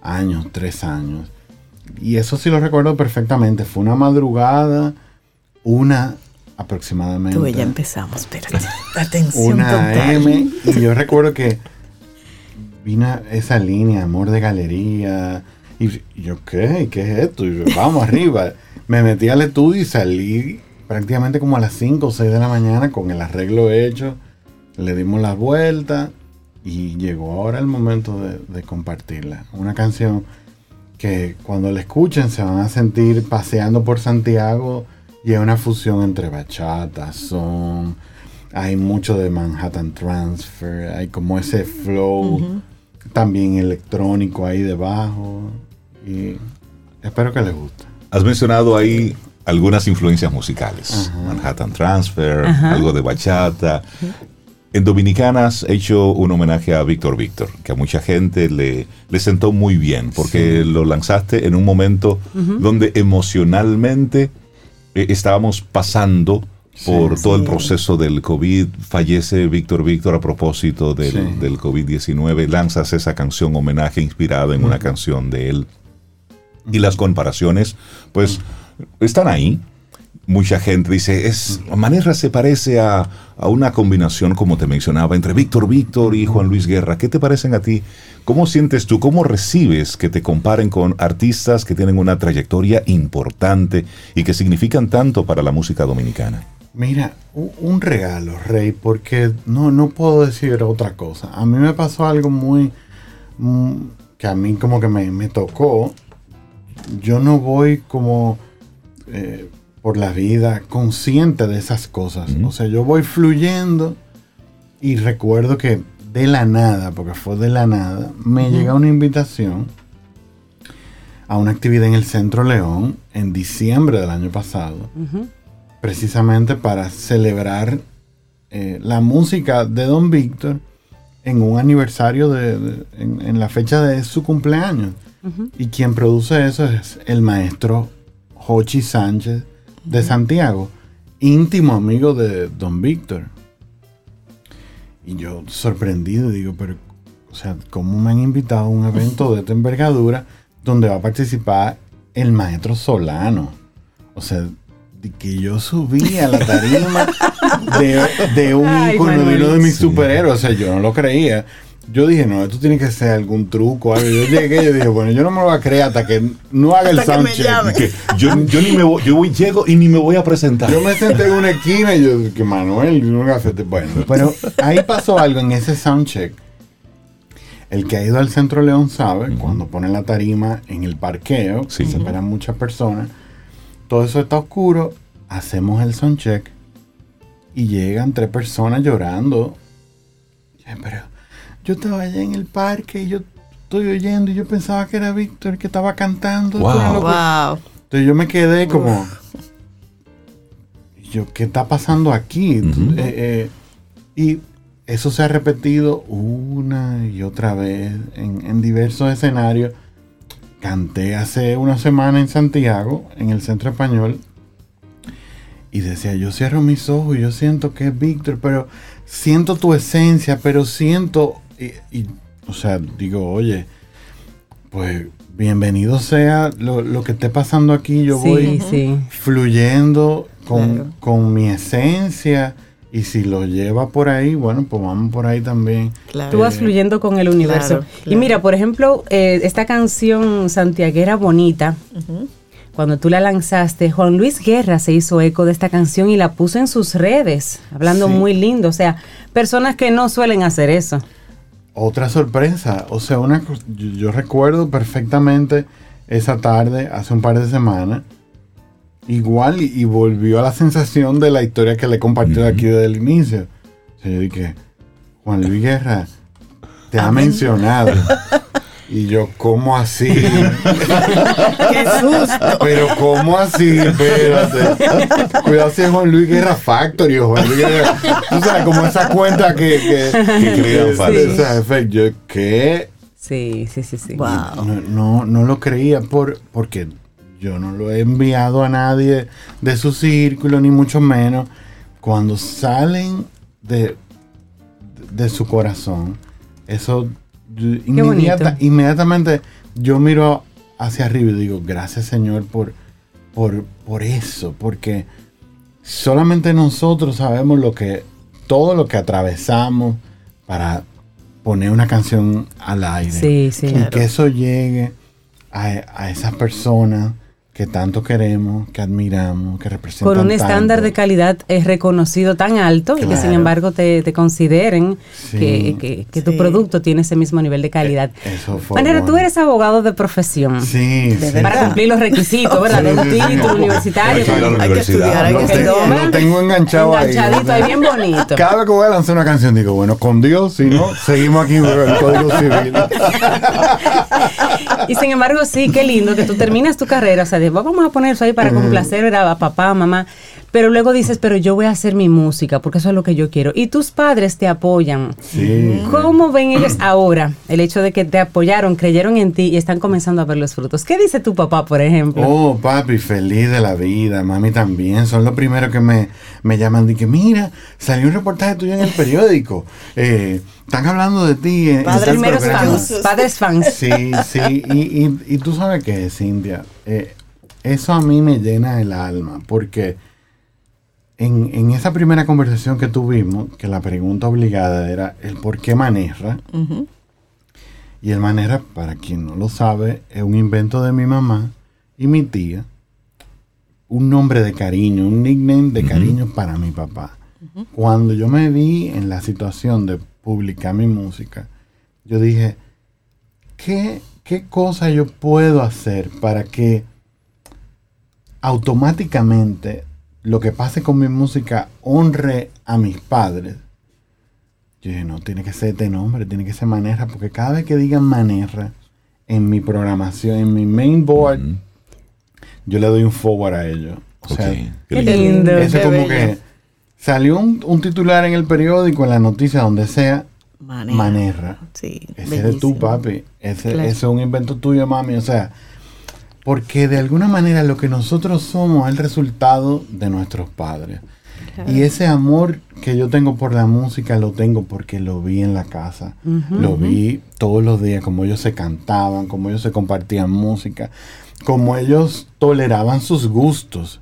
años, tres años. Y eso sí lo recuerdo perfectamente. Fue una madrugada, una aproximadamente. Tú ya empezamos, espérate. <laughs> Atención. Una M. Y yo recuerdo que vino esa línea, amor de galería. Y yo, ¿qué? ¿Qué es esto? Y yo, vamos arriba. Me metí al estudio y salí prácticamente como a las 5 o 6 de la mañana con el arreglo hecho. Le dimos la vuelta y llegó ahora el momento de, de compartirla. Una canción que cuando la escuchen se van a sentir paseando por Santiago y es una fusión entre bachata, son, hay mucho de Manhattan Transfer, hay como ese flow también electrónico ahí debajo. Y espero que les guste. Has mencionado ahí algunas influencias musicales. Manhattan Transfer, algo de bachata. En Dominicanas he hecho un homenaje a Víctor Víctor, que a mucha gente le, le sentó muy bien, porque lo lanzaste en un momento donde emocionalmente eh, estábamos pasando por todo el proceso del COVID. Fallece Víctor Víctor a propósito del, del COVID-19. Lanzas esa canción homenaje inspirada en una canción de él. Y las comparaciones, pues, están ahí mucha gente dice, es manera se parece a, una combinación, como te mencionaba, entre Víctor Víctor y Juan Luis Guerra. ¿Qué te parecen a ti? ¿Cómo sientes tú? ¿Cómo recibes que te comparen con artistas que tienen una trayectoria importante y que significan tanto para la música dominicana? Mira, un regalo, Rey, porque no, no puedo decir otra cosa. A mí me pasó algo muy... Mm, que a mí como que me, tocó. Yo no voy como... Eh, por la vida consciente de esas cosas. O sea, yo voy fluyendo y recuerdo que de la nada, porque fue de la nada, me llega una invitación a una actividad en el Centro León en diciembre del año pasado, precisamente para celebrar eh, la música de Don Víctor en un aniversario de, en, la fecha de su cumpleaños. Y quien produce eso es el maestro Jochi Sánchez, de Santiago, íntimo amigo de Don Víctor. Y yo sorprendido digo, pero, o sea, ¿cómo me han invitado a un evento de esta envergadura donde va a participar el maestro Solano? O sea, que yo subí a la tarima de, un icono de uno de mis superhéroes. O sea, yo no lo creía yo dije, no, esto tiene que ser algún truco. Algo. Yo llegué y dije, bueno, yo no me lo voy a creer hasta que no haga el soundcheck. Yo, yo, ni me voy, yo llego y ni me voy a presentar. Yo me senté en una esquina y yo, que Manuel, no Bueno, pero ahí pasó algo en ese soundcheck. El que ha ido al Centro León sabe, cuando ponen la tarima en el parqueo, se esperan muchas personas, todo eso está oscuro, hacemos el soundcheck y llegan tres personas llorando pero yo estaba allá en el parque y yo estoy oyendo y yo pensaba que era Víctor que estaba cantando. Wow. Tú eres loco". Wow. Entonces yo me quedé como, yo, ¿qué está pasando aquí? Eh, eh, y eso se ha repetido una y otra vez en, en diversos escenarios. Canté hace una semana en Santiago, en el Centro Español, y decía, yo cierro mis ojos y yo siento que es Víctor, pero siento tu esencia, pero siento, y, y, o sea, digo, oye, pues bienvenido sea lo, lo que esté pasando aquí, yo sí, voy sí. fluyendo con, Claro. con mi esencia, y si lo lleva por ahí, bueno, pues vamos por ahí también. Claro. Tú vas fluyendo con el universo. Claro, Y mira, por ejemplo, eh, esta canción santiaguera bonita, cuando tú la lanzaste, Juan Luis Guerra se hizo eco de esta canción y la puso en sus redes, hablando Sí. muy lindo. O sea, personas que no suelen hacer eso. Otra sorpresa, o sea, una, yo, yo recuerdo perfectamente esa tarde, hace un par de semanas, igual y, y volvió a la sensación de la historia que le compartió aquí desde el inicio. O sea, yo dije, Juan Luis Guerra, te ha mencionado. <laughs> Y yo, ¿cómo así? <laughs> ¡Qué susto! Pero ¿cómo así? Espérate. Cuidado si es Juan Luis Guerra Factory o Juan Luis Guerra. Tú sabes, como esa cuenta que... Que, crean sea, efecto, yo, ¿qué? Sí, sí, sí, sí. Wow. No, no, no lo creía por, porque yo no lo he enviado a nadie de su círculo, ni mucho menos. Cuando salen de, de su corazón, eso inmediata- inmediatamente yo miro hacia arriba y digo, gracias Señor por, por, por eso, porque solamente nosotros sabemos lo que, todo lo que atravesamos para poner una canción al aire Sí, sí. y que eso llegue a, a esas personas que tanto queremos, que admiramos, que representan Con un estándar tanto. de calidad es reconocido tan alto y que sin Claro. embargo te, te consideren Sí. que, que- que tu producto tiene ese mismo nivel de calidad. Eso fue Manera, tú eres abogado de profesión. Sí, sí. Para cumplir los requisitos, ¿verdad? De un Sí, sí, sí. título universitario. Hay que Hay estudiar, hay Lo, que estudiar. lo tengo enganchado ahí. Enganchadito ahí, bien bonito. Cada vez que voy a lanzar una canción digo, bueno, con Dios, si no, seguimos aquí con el Código Civil. <laughs> Y sin embargo, sí, qué lindo que tú terminas tu carrera, o sea, de, vamos a poner eso ahí para complacer a papá, mamá, pero luego dices, pero yo voy a hacer mi música porque eso es lo que yo quiero. Y tus padres te apoyan. Sí. ¿Cómo ven ellos <clears throat> ahora el hecho de que te apoyaron, creyeron en ti y están comenzando a ver los frutos? ¿Qué dice tu papá, por ejemplo? Oh, papi, feliz de la vida. Mami también. Son los primeros que me, me llaman. Que, mira, salió un reportaje tuyo en el periódico. Eh, están hablando de ti. en- Padres tal Primeros programa". fans, padres fans. Sí, sí. Y, y, y tú sabes qué, Cintia. Eh, eso a mí me llena el alma. Porque en, en esa primera conversación que tuvimos, que la pregunta obligada era el por qué Manerra. Y el Manera, para quien no lo sabe, es un invento de mi mamá y mi tía. Un nombre de cariño, un nickname de cariño para mi papá. Cuando yo me vi en la situación de publicar mi música, yo dije, ¿qué, qué cosa yo puedo hacer para que automáticamente lo que pase con mi música honre a mis padres? Yo dije, no, tiene que ser este nombre, tiene que ser Manerra, porque cada vez que digan Manerra en mi programación, en mi main board, yo le doy un forward a ellos. O sea, Ok, Qué lindo. eso Qué como bello. que salió un, un titular en el periódico, en la noticia, donde sea, Manerra. Manerra. Sí, Ese eres tú, bellísimo. papi. Ese, Claro. ese es un invento tuyo, mami. O sea, porque de alguna manera lo que nosotros somos es el resultado de nuestros padres. Y ese amor que yo tengo por la música lo tengo porque lo vi en la casa. Lo vi todos los días, como ellos se cantaban, como ellos se compartían música, como ellos toleraban sus gustos.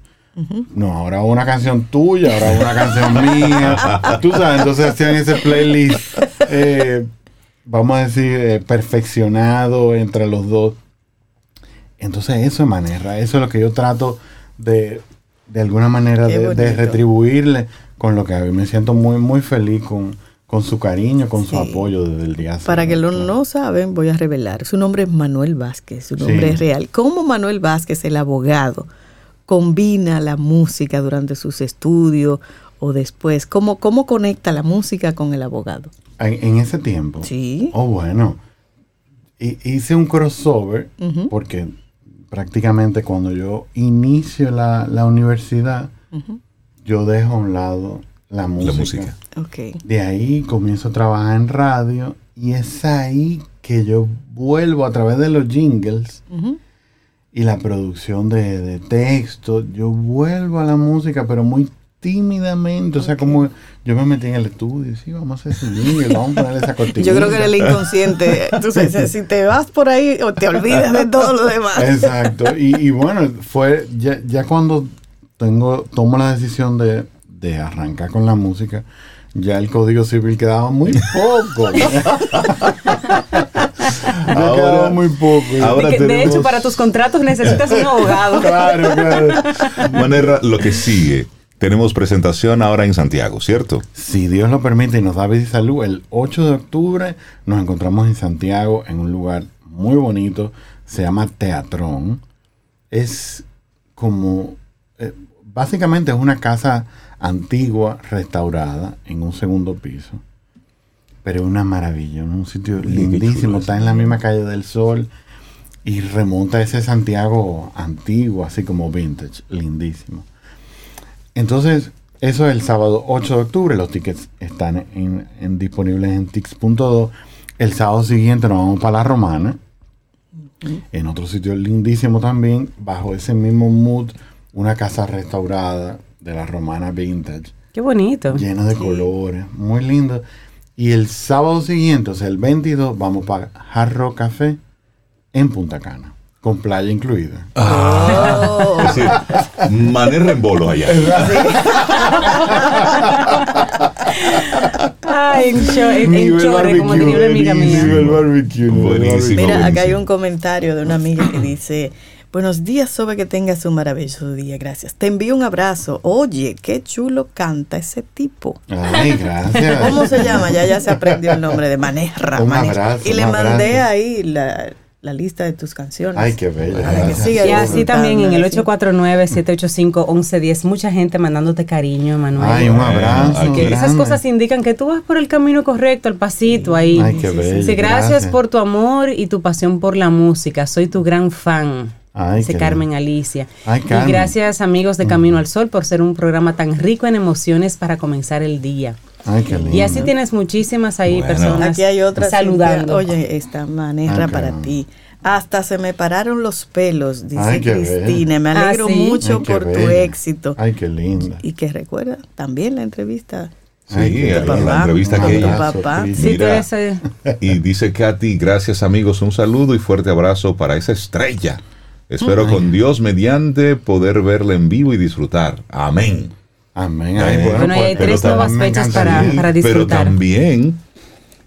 No, ahora una canción tuya, ahora una canción mía. <laughs> Tú sabes, entonces hacían ese playlist, eh, vamos a decir, eh, perfeccionado entre los dos. Entonces eso es manera, eso es lo que yo trato de, de alguna manera de, retribuirle con lo que hago. Y me siento muy, muy feliz con, con su cariño, con su apoyo desde el día Para que lo no saben, voy a revelar. Su nombre es Manuel Vázquez, su nombre Sí. es real. ¿Cómo Manuel Vázquez, el abogado, combina la música durante sus estudios o después? ¿Cómo, cómo conecta la música con el abogado? En, en ese tiempo. Sí. Oh, bueno. Hi- Hice un crossover porque prácticamente cuando yo inicio la, la universidad, yo dejo a un lado la música. De ahí comienzo a trabajar en radio y es ahí que yo vuelvo a través de los jingles y la producción de, de texto, yo vuelvo a la música, pero muy tímidamente, o sea, como yo me metí en el estudio, sí, vamos a hacer ese <laughs> vamos a ponerle esa cortina. Yo creo que era el inconsciente. <laughs> Tú sabes, si te vas por ahí o te olvidas de todo lo demás. Exacto. Y, y bueno, fue ya, ya cuando tengo tomo la decisión de, de arrancar con la música, ya el código civil quedaba muy poco. <laughs> Ahora- quedaba muy poco. ahora De, que, de hecho, para tus contratos necesitas un abogado. Claro, claro. Manera, lo que sigue. Tenemos presentación ahora en Santiago, ¿cierto? Si Dios lo permite y nos da vida y salud, el 8 de octubre nos encontramos en Santiago en un lugar muy bonito, se llama Teatrón. Es como, eh, básicamente es una casa antigua restaurada en un segundo piso, pero es una maravilla, un sitio lindísimo, está en la misma calle del Sol y remonta a ese Santiago antiguo, así como vintage, lindísimo. Entonces, eso es el sábado 8 de octubre. Los tickets están en- en- disponibles en tix.do. El sábado siguiente nos vamos para la Romana. En otro sitio lindísimo también, bajo ese mismo mood, una casa restaurada de la Romana Vintage, Qué bonito. llena de colores, muy lindo. Y el sábado siguiente, o sea, el 22, vamos para Hard Rock Café en Punta Cana, con playa incluida. Oh. Es decir, Mané en bolo allá. Ay, en, en- en chorre, como diría una amiga mía. barbecue, nivel Buenísimo. barbecue. Mira, acá hay un comentario de una amiga que dice, buenos días, Sobe, que tengas un maravilloso día, gracias. Te envío un abrazo. Oye, qué chulo canta ese tipo. Ay, gracias. ¿Cómo se llama? Ya ya se aprendió el nombre de Manerra. Un Manerra. abrazo, y le mandé abrazo. ahí la, la lista de tus canciones. Ay, qué bello. Para que gracias. siga Y así también en el disfrutando, 849-785-1110, mucha gente mandándote cariño, Manuel. Ay, un abrazo. Que esas cosas indican que tú vas por el camino correcto, el pasito ahí. Ay, qué bello. Dice, gracias, gracias. por tu amor y tu pasión por la música. Soy tu gran fan. Ay, Dice Carmen lindo. Alicia. Ay, y Carmen. gracias amigos de Camino al Sol por ser un programa tan rico en emociones para comenzar el día. Ay, qué lindo. Y así tienes muchísimas ahí Bueno. personas Aquí hay otra saludando. Oye, esta Manerra Ay, para ti. Hasta se me pararon los pelos, dice Ay, Cristina. Me Ah, alegro ¿sí? mucho por tu éxito. Ay, qué linda. Y que recuerda también la entrevista. Sí, Ay, la, entrevista que ella. papá. Sí, Mira. <laughs> Y dice Katy, gracias amigos, un saludo y fuerte abrazo para esa estrella. Espero con Dios mediante poder verla en vivo y disfrutar. Amén. Amén. Ay, bueno, hay pues, tres pero nuevas fechas para- para Pero disfrutar. también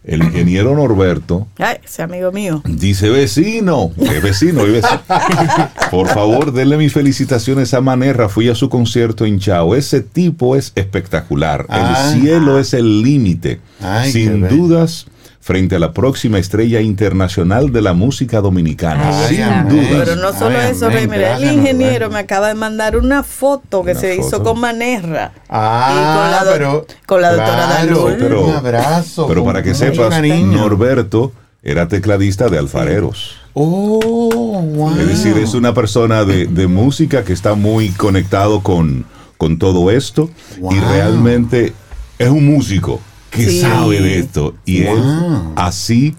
el ingeniero Norberto Ay, ese amigo mío. dice vecino, ¿qué vecino? ¿Qué vecino? <laughs> Por favor, denle mis felicitaciones a Manerra. Fui a su concierto en Chao. Ese tipo es espectacular. Ah. el cielo es el límite. Sin dudas, frente a la próxima estrella internacional de la música dominicana. Ay, Sin amén. dudas. Pero no solo Ay, eso, amén. Rey, mira, el ingeniero me acaba de mandar una foto que Una se hizo con Manerra. Ah, Y con la do- pero. con la doctora claro. Pero- un abrazo. Pero para que sepas. Norberto era tecladista de Alfareros. Oh, wow. Es decir, es una persona de, de música que está muy conectado con, con todo esto y realmente es un músico que Sí. sabe de esto. Y él Wow. así,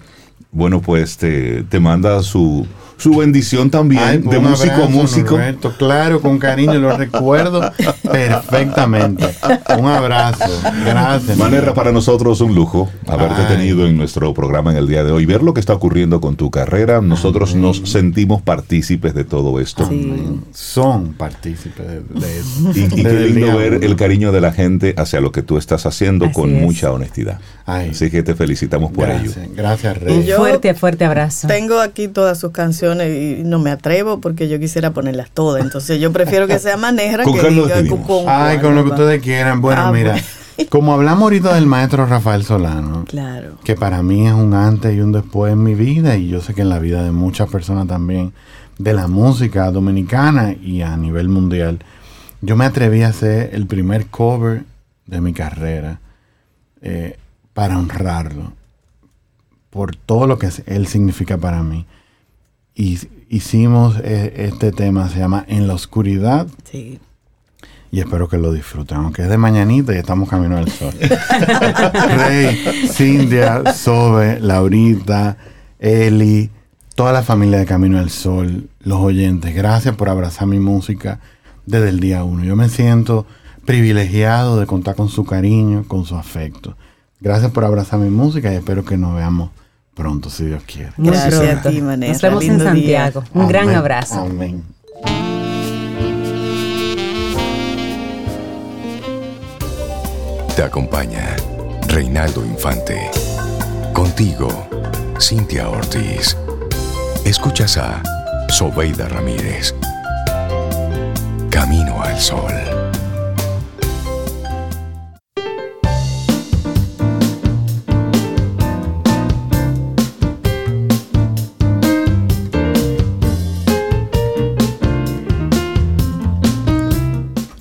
bueno, pues te, te manda su, su bendición también Ay, de músico a músico. Norberto. Claro, con cariño, lo recuerdo perfectamente. Un abrazo. Gracias. Manera para nosotros un lujo haberte Ay. tenido en nuestro programa en el día de hoy. Ver lo que está ocurriendo con tu carrera, nosotros nos sentimos partícipes de todo esto. Sí. Son partícipes de, de eso. Y, y qué lindo ver uno. el cariño de la gente hacia lo que tú estás haciendo Así con es. mucha honestidad. Ay. Así que te felicitamos por ello. Gracias, gracias, Rey. Yo- fuerte, fuerte abrazo. Tengo aquí todas sus canciones y no me atrevo porque yo quisiera ponerlas todas. Entonces yo prefiero que sea Manerra <laughs> ¿Con que diga Ay, con lo que ustedes quieran. Bueno, Ah, mira, como hablamos ahorita del maestro Rafael Solano, Claro. que para mí es un antes y un después en mi vida, y yo sé que en la vida de muchas personas también, de la música dominicana y a nivel mundial, yo me atreví a hacer el primer cover de mi carrera eh, para honrarlo por todo lo que él significa para mí. Y hicimos eh, este tema, se llama En la Oscuridad. Sí. Y espero que lo disfruten, aunque es de mañanita y estamos camino al sol. <laughs> Rey, Cintia, Sobe, Laurita, Eli, toda la familia de Camino al Sol, los oyentes, gracias por abrazar mi música desde el día uno. Yo me siento privilegiado de contar con su cariño, con su afecto. Gracias por abrazar mi música y espero que nos veamos pronto, si Dios quiere. Gracias a ti, Manera. Nos vemos en Santiago. Un gran abrazo. Amén. Te acompaña Reinaldo Infante. Contigo, Cintia Ortiz. Escuchas a Sobeida Ramírez. Camino al Sol.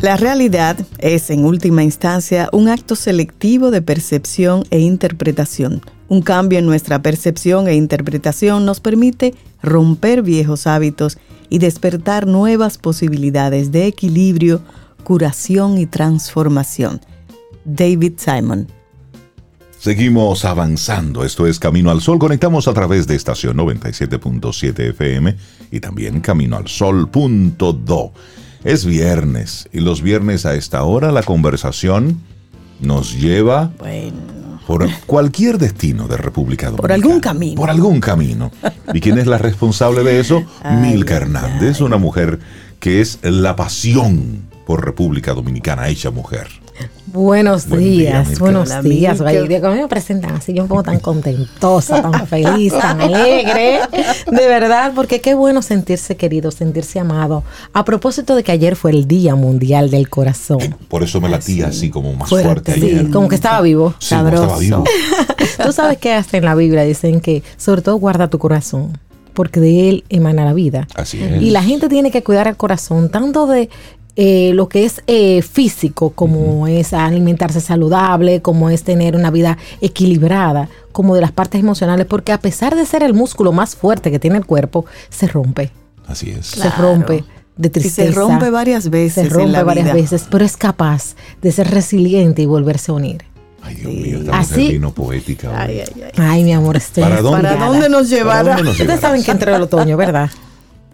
La realidad es, en última instancia, un acto selectivo de percepción e interpretación. Un cambio en nuestra percepción e interpretación nos permite romper viejos hábitos y despertar nuevas posibilidades de equilibrio, curación y transformación. David Simon. Seguimos avanzando. Esto es Camino al Sol. Conectamos a través de estación 97.7 FM y también caminoalsol.do. Es viernes y los viernes a esta hora la conversación nos lleva por cualquier destino de República Dominicana. Por algún camino. Por algún camino. ¿Y quién es la responsable de eso? <laughs> Milka Hernández, una mujer que es la pasión por República Dominicana, hecha mujer. Buenos Buen día, días, buenos días. Vaya, Cuando me presentan así, yo me pongo tan contentosa, tan feliz, tan alegre. De verdad, porque qué bueno sentirse querido, sentirse amado. A propósito de que ayer fue el Día Mundial del Corazón. Por eso me latía así como más fuerte, sí, ayer. como que estaba vivo. Sí, como estaba vivo. <laughs> Tú sabes que hasta en la Biblia dicen que sobre todo guarda tu corazón, porque de él emana la vida. Así es. Y la gente tiene que cuidar el corazón, tanto de eh, lo que es eh, físico, como es alimentarse saludable, como es tener una vida equilibrada, como de las partes emocionales, porque a pesar de ser el músculo más fuerte que tiene el cuerpo, se rompe, Así es. se rompe de Y tristeza. se rompe varias veces. se en rompe la varias vida. veces, pero es capaz de ser resiliente y volverse a unir. Ay, Dios mío, esta Así- vino poética. Ay, ay, ay. Ay, mi amor, estoy ¿Para dónde? ¿Para dónde nos ¿Para llevará? Ustedes saben que entró el otoño, ¿verdad?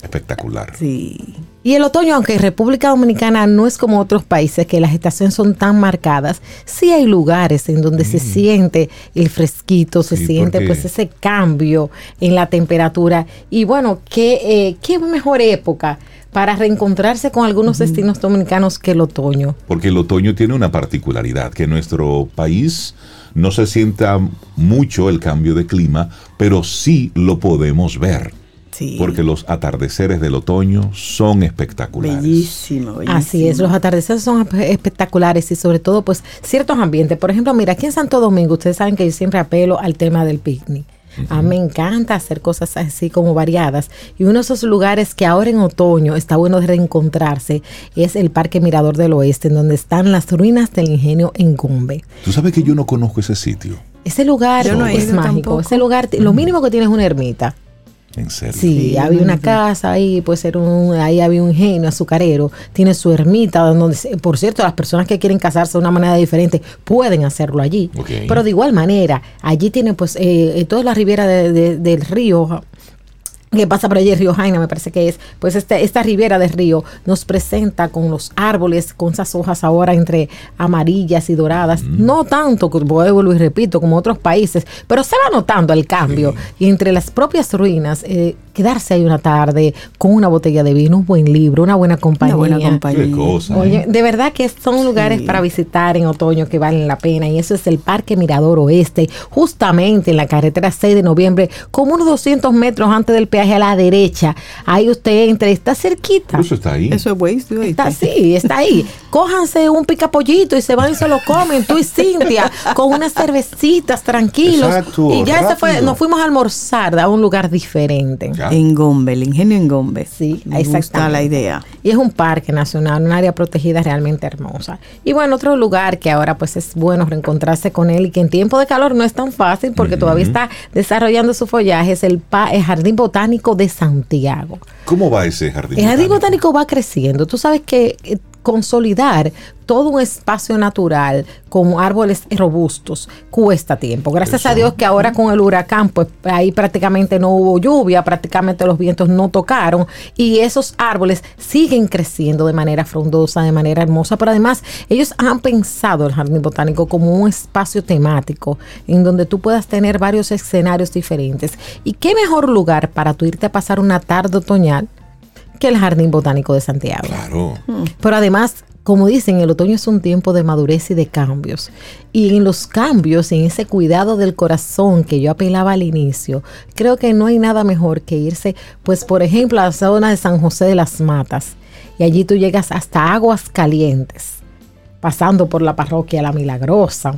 Espectacular. Sí. Y el otoño, aunque en República Dominicana no es como otros países que las estaciones son tan marcadas, sí hay lugares en donde se siente el fresquito, se Mm. Sí, siente pues ese cambio en la temperatura. Y bueno, qué, eh, qué mejor época para reencontrarse con algunos destinos dominicanos que el otoño. Porque el otoño tiene una particularidad, que en nuestro país no se sienta mucho el cambio de clima, pero sí lo podemos ver. Sí. Porque los atardeceres del otoño son espectaculares. Bellísimo, bellísimo. Así es, los atardeceres son espe- espectaculares y sobre todo pues ciertos ambientes. Por ejemplo, mira, aquí en Santo Domingo, ustedes saben que yo siempre apelo al tema del picnic. A mí me encanta hacer cosas así como variadas. Y uno de esos lugares que ahora en otoño está bueno de reencontrarse es el Parque Mirador del Oeste, en donde están las ruinas del ingenio en Gombe. Tú sabes que yo no conozco ese sitio. Ese lugar Yo no he es mágico. tampoco. Ese lugar, lo mínimo que tiene es una ermita. En serio. Sí, había una casa ahí, puede ser un, ahí había un genio azucarero, tiene su ermita, donde, se- por cierto, las personas que quieren casarse de una manera diferente pueden hacerlo allí. Pero de igual manera, allí tiene pues eh, eh, toda la ribera de- de- del río que pasa por allí el río Jaina, me parece que es, pues este, esta ribera del río nos presenta con los árboles, con esas hojas ahora entre amarillas y doradas, no tanto, vuelvo y repito, como otros países, pero se va notando el cambio. Y entre las propias ruinas, eh, quedarse ahí una tarde con una botella de vino, un buen libro, una buena compañía. Una buena compañía. Qué cosa. Oye, de verdad que son lugares Sí. para visitar en otoño que valen la pena y eso es el Parque Mirador Oeste, justamente en la carretera 6 de noviembre, como unos 200 metros antes del peaje a la derecha. Ahí usted entra, está cerquita. Eso está ahí. Eso es Waze, ¿tú Está así, está ahí. Cójanse un picapollito y se van y se lo comen, tú y Cintia, con unas cervecitas tranquilos. Exacto, y ya se fue, nos fuimos a almorzar a un lugar diferente. Ya acá. En Gombe, el ingenio en Gombe. Sí, Me gusta la idea. Y es un parque nacional, un área protegida realmente hermosa. Y bueno, otro lugar que ahora pues es bueno reencontrarse con él y que en tiempo de calor no es tan fácil porque todavía está desarrollando su follaje es el, pa- el Jardín Botánico de Santiago. ¿Cómo va ese jardín? El jardín botánico? botánico va creciendo. Tú sabes que eh, consolidar todo un espacio natural con árboles robustos cuesta tiempo. Gracias a Dios que ahora con el huracán, pues ahí prácticamente no hubo lluvia, prácticamente los vientos no tocaron y esos árboles siguen creciendo de manera frondosa, de manera hermosa, pero además ellos han pensado el jardín botánico como un espacio temático en donde tú puedas tener varios escenarios diferentes. ¿Y qué mejor lugar para tú irte a pasar una tarde otoñal? Que el Jardín Botánico de Santiago. Claro. Pero además, como dicen, el otoño es un tiempo de madurez y de cambios. Y en los cambios, en ese cuidado del corazón que yo apelaba al inicio, creo que no hay nada mejor que irse, pues por ejemplo, a la zona de San José de las Matas. Y allí tú llegas hasta Aguas Calientes, pasando por la parroquia La Milagrosa.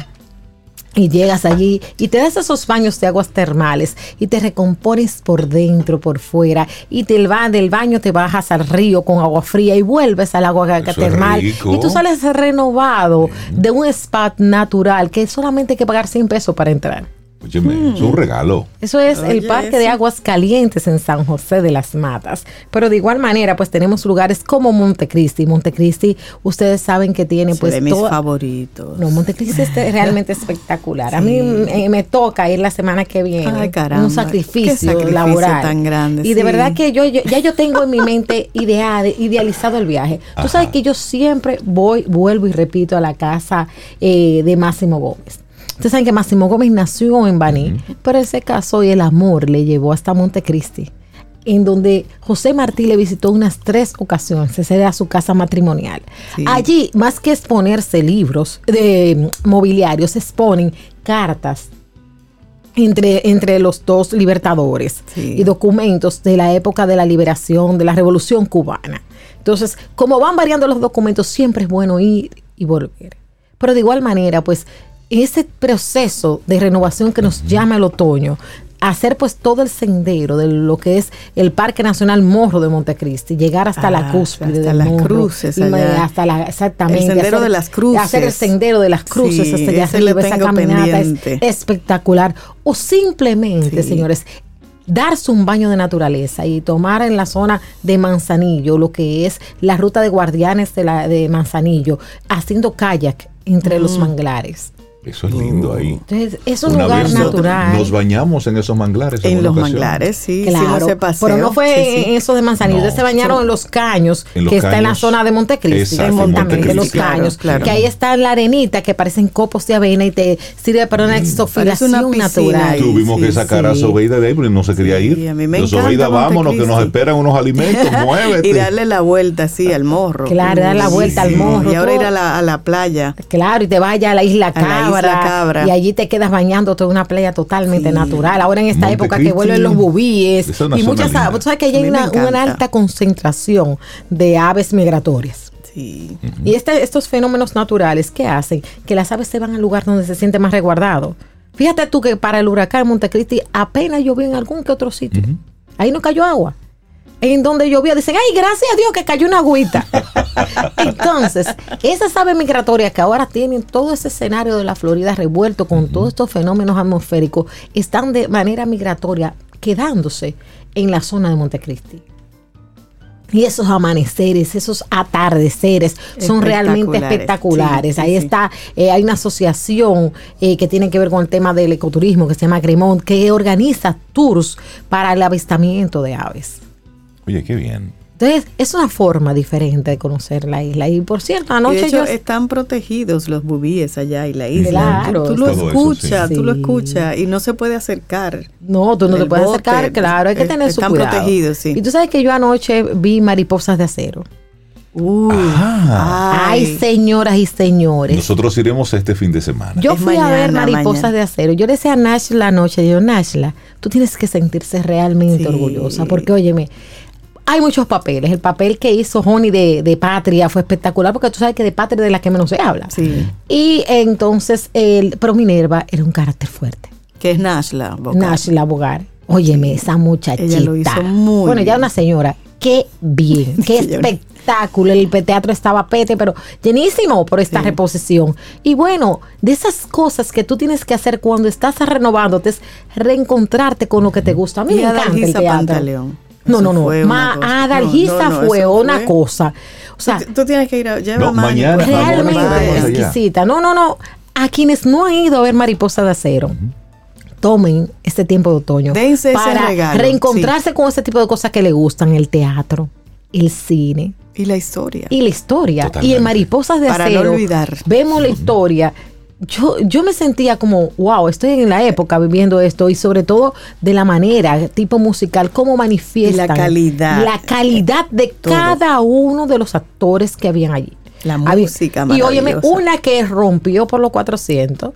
Y llegas allí y te das esos baños de aguas termales y te recompones por dentro, por fuera. Y te va, del baño te bajas al río con agua fría y vuelves al agua Eso es termal. Y tú sales renovado de un spa natural que solamente hay que pagar 100 pesos para entrar. Óyeme, es un regalo. Eso es el Parque de. Aguas Calientes en San José de las Matas. Pero de igual manera, pues tenemos lugares como Montecristi. Montecristi, ustedes saben que tiene Ese pues de mis toda- favoritos. no, Montecristi es realmente <laughs> espectacular. A Sí. mí me, me toca ir la semana que viene. Ay, caramba. Un sacrificio, sacrificio laboral. tan grande, Y de sí. verdad que yo, yo- ya yo tengo en mi mente <laughs> idea, idealizado el viaje. Tú sabes que yo siempre voy, vuelvo y repito a la casa eh, de Máximo Gómez. Ustedes saben que Máximo Gómez nació en Baní, pero él se casó y el amor le llevó hasta Montecristi en donde José Martí le visitó unas tres ocasiones, esa era su casa matrimonial. Sí. Allí, más que exponerse libros de mm, mobiliarios, se exponen cartas entre, entre los dos libertadores Sí. y documentos de la época de la liberación, de la revolución cubana. Entonces, como van variando los documentos, siempre es bueno ir y volver. Pero de igual manera, pues, ese proceso de renovación que nos llama el otoño, hacer pues todo el sendero de lo que es el Parque Nacional Morro de Montecristi, llegar hasta la Ah, cúspide hasta del las morro, cruces allá. hasta la exactamente El sendero hacer- de las cruces. hacer el sendero de las cruces Sí, hasta allá arriba, esa caminata es espectacular o simplemente Sí. señores darse un baño de naturaleza y tomar en la zona de Manzanillo lo que es la ruta de guardianes de, la, de Manzanillo haciendo kayak entre los manglares Eso es lindo ahí. entonces es un Una lugar natural Nos bañamos en esos manglares. En los ocasión. manglares, sí, Claro, hicimos ese paseo. pero no fue Sí, sí. en eso de Manzanillo, No. ustedes se bañaron en los caños, En los que está en la zona de Montecristi, Exacto, en exactamente, los Montecristi. caños, Claro, que ahí está la arenita que parecen copos de avena y te sirve para una una piscina natural. Tuvimos Sí, que sacar a sí. Sobeida de ahí porque no se quería ir. Sí, a mí me encanta Sobeida, vámonos, que nos Montecristi. esperan unos alimentos, <laughs> muévete. Y darle la vuelta así al morro. Claro, dar la vuelta al morro, Y ahora ir a la, playa. Claro, y te vaya a la isla Cabra, Isla Cabra. y allí te quedas bañándote en una playa totalmente Sí. natural. Ahora en esta época que vuelven los bubíes es y muchas, linda. tú sabes que hay una, alta concentración de aves migratorias. Sí. Y este, estos fenómenos naturales que hacen que las aves se van al lugar donde se siente más resguardado. Fíjate tú que para el huracán Montecristi apenas llovió en algún que otro sitio. Ahí no cayó agua. En donde llovía, dicen, ay, gracias a Dios que cayó una agüita. <laughs> Entonces, esas aves migratorias que ahora tienen todo ese escenario de la Florida revuelto con todos estos fenómenos atmosféricos, están de manera migratoria quedándose en la zona de Montecristi. Y esos amaneceres, esos atardeceres son realmente Espectaculares. espectaculares. Sí, sí, Ahí sí. está, eh, hay una asociación eh, que tiene que ver con el tema del ecoturismo que se llama Cremont, que organiza tours para el avistamiento de aves. Oye, qué bien. Entonces, es una forma diferente de conocer la isla. Y por cierto, de anoche hecho, yo... están protegidos los bubíes allá y la isla. Claro. Tú, tú lo escuchas, sí. tú lo Sí. escuchar y no se puede acercar. No, tú no te puedes bote, acercar, claro, hay que tener su están cuidado. protegidos, sí. Y tú sabes que yo anoche vi mariposas de acero. Uy. Ah. Ay, señoras y señores. Nosotros iremos este fin de semana. Yo Es fui a ver mariposas mañana. de acero. Yo le decía a Nash la noche, yo, Nashla, tú tienes que sentirse realmente Sí. orgullosa, porque óyeme, hay muchos papeles. El papel que hizo Honey de, de Patria fue espectacular, porque tú sabes que de Patria es de la que menos se habla. Sí. Y entonces, el, pero Minerva era un carácter fuerte. Que es Nashla. Boca. Nashla Bogar. Óyeme, esa muchachita. Ella lo hizo muy Bueno, ya una señora. Qué bien, <laughs> qué espectáculo. El teatro estaba pete, pero llenísimo por esta reposición. Y bueno, de esas cosas que tú tienes que hacer cuando estás renovándote es reencontrarte con lo que te gusta. A mí Y me encanta el teatro. Pantaleón. No, no, no. Ma, No, no, no, fue una fue- cosa. O sea, tú, tú tienes que ir a lleva No, mañana, realmente exquisita. No, no, no. A quienes no han ido a ver Mariposa de Acero, tomen este tiempo de otoño Dense para regalo, reencontrarse con ese tipo de cosas que le gustan, el teatro, el cine Y la historia. y la historia. Totalmente. Y en Mariposas de Para no Acero olvidar. vemos la historia. Yo, yo me sentía como, wow, estoy en la época viviendo esto y sobre todo de la manera, tipo musical, cómo manifiestan. Y la calidad. La calidad de Todo. cada uno de los actores que habían allí. La Había- música Y óyeme, una que rompió por los 400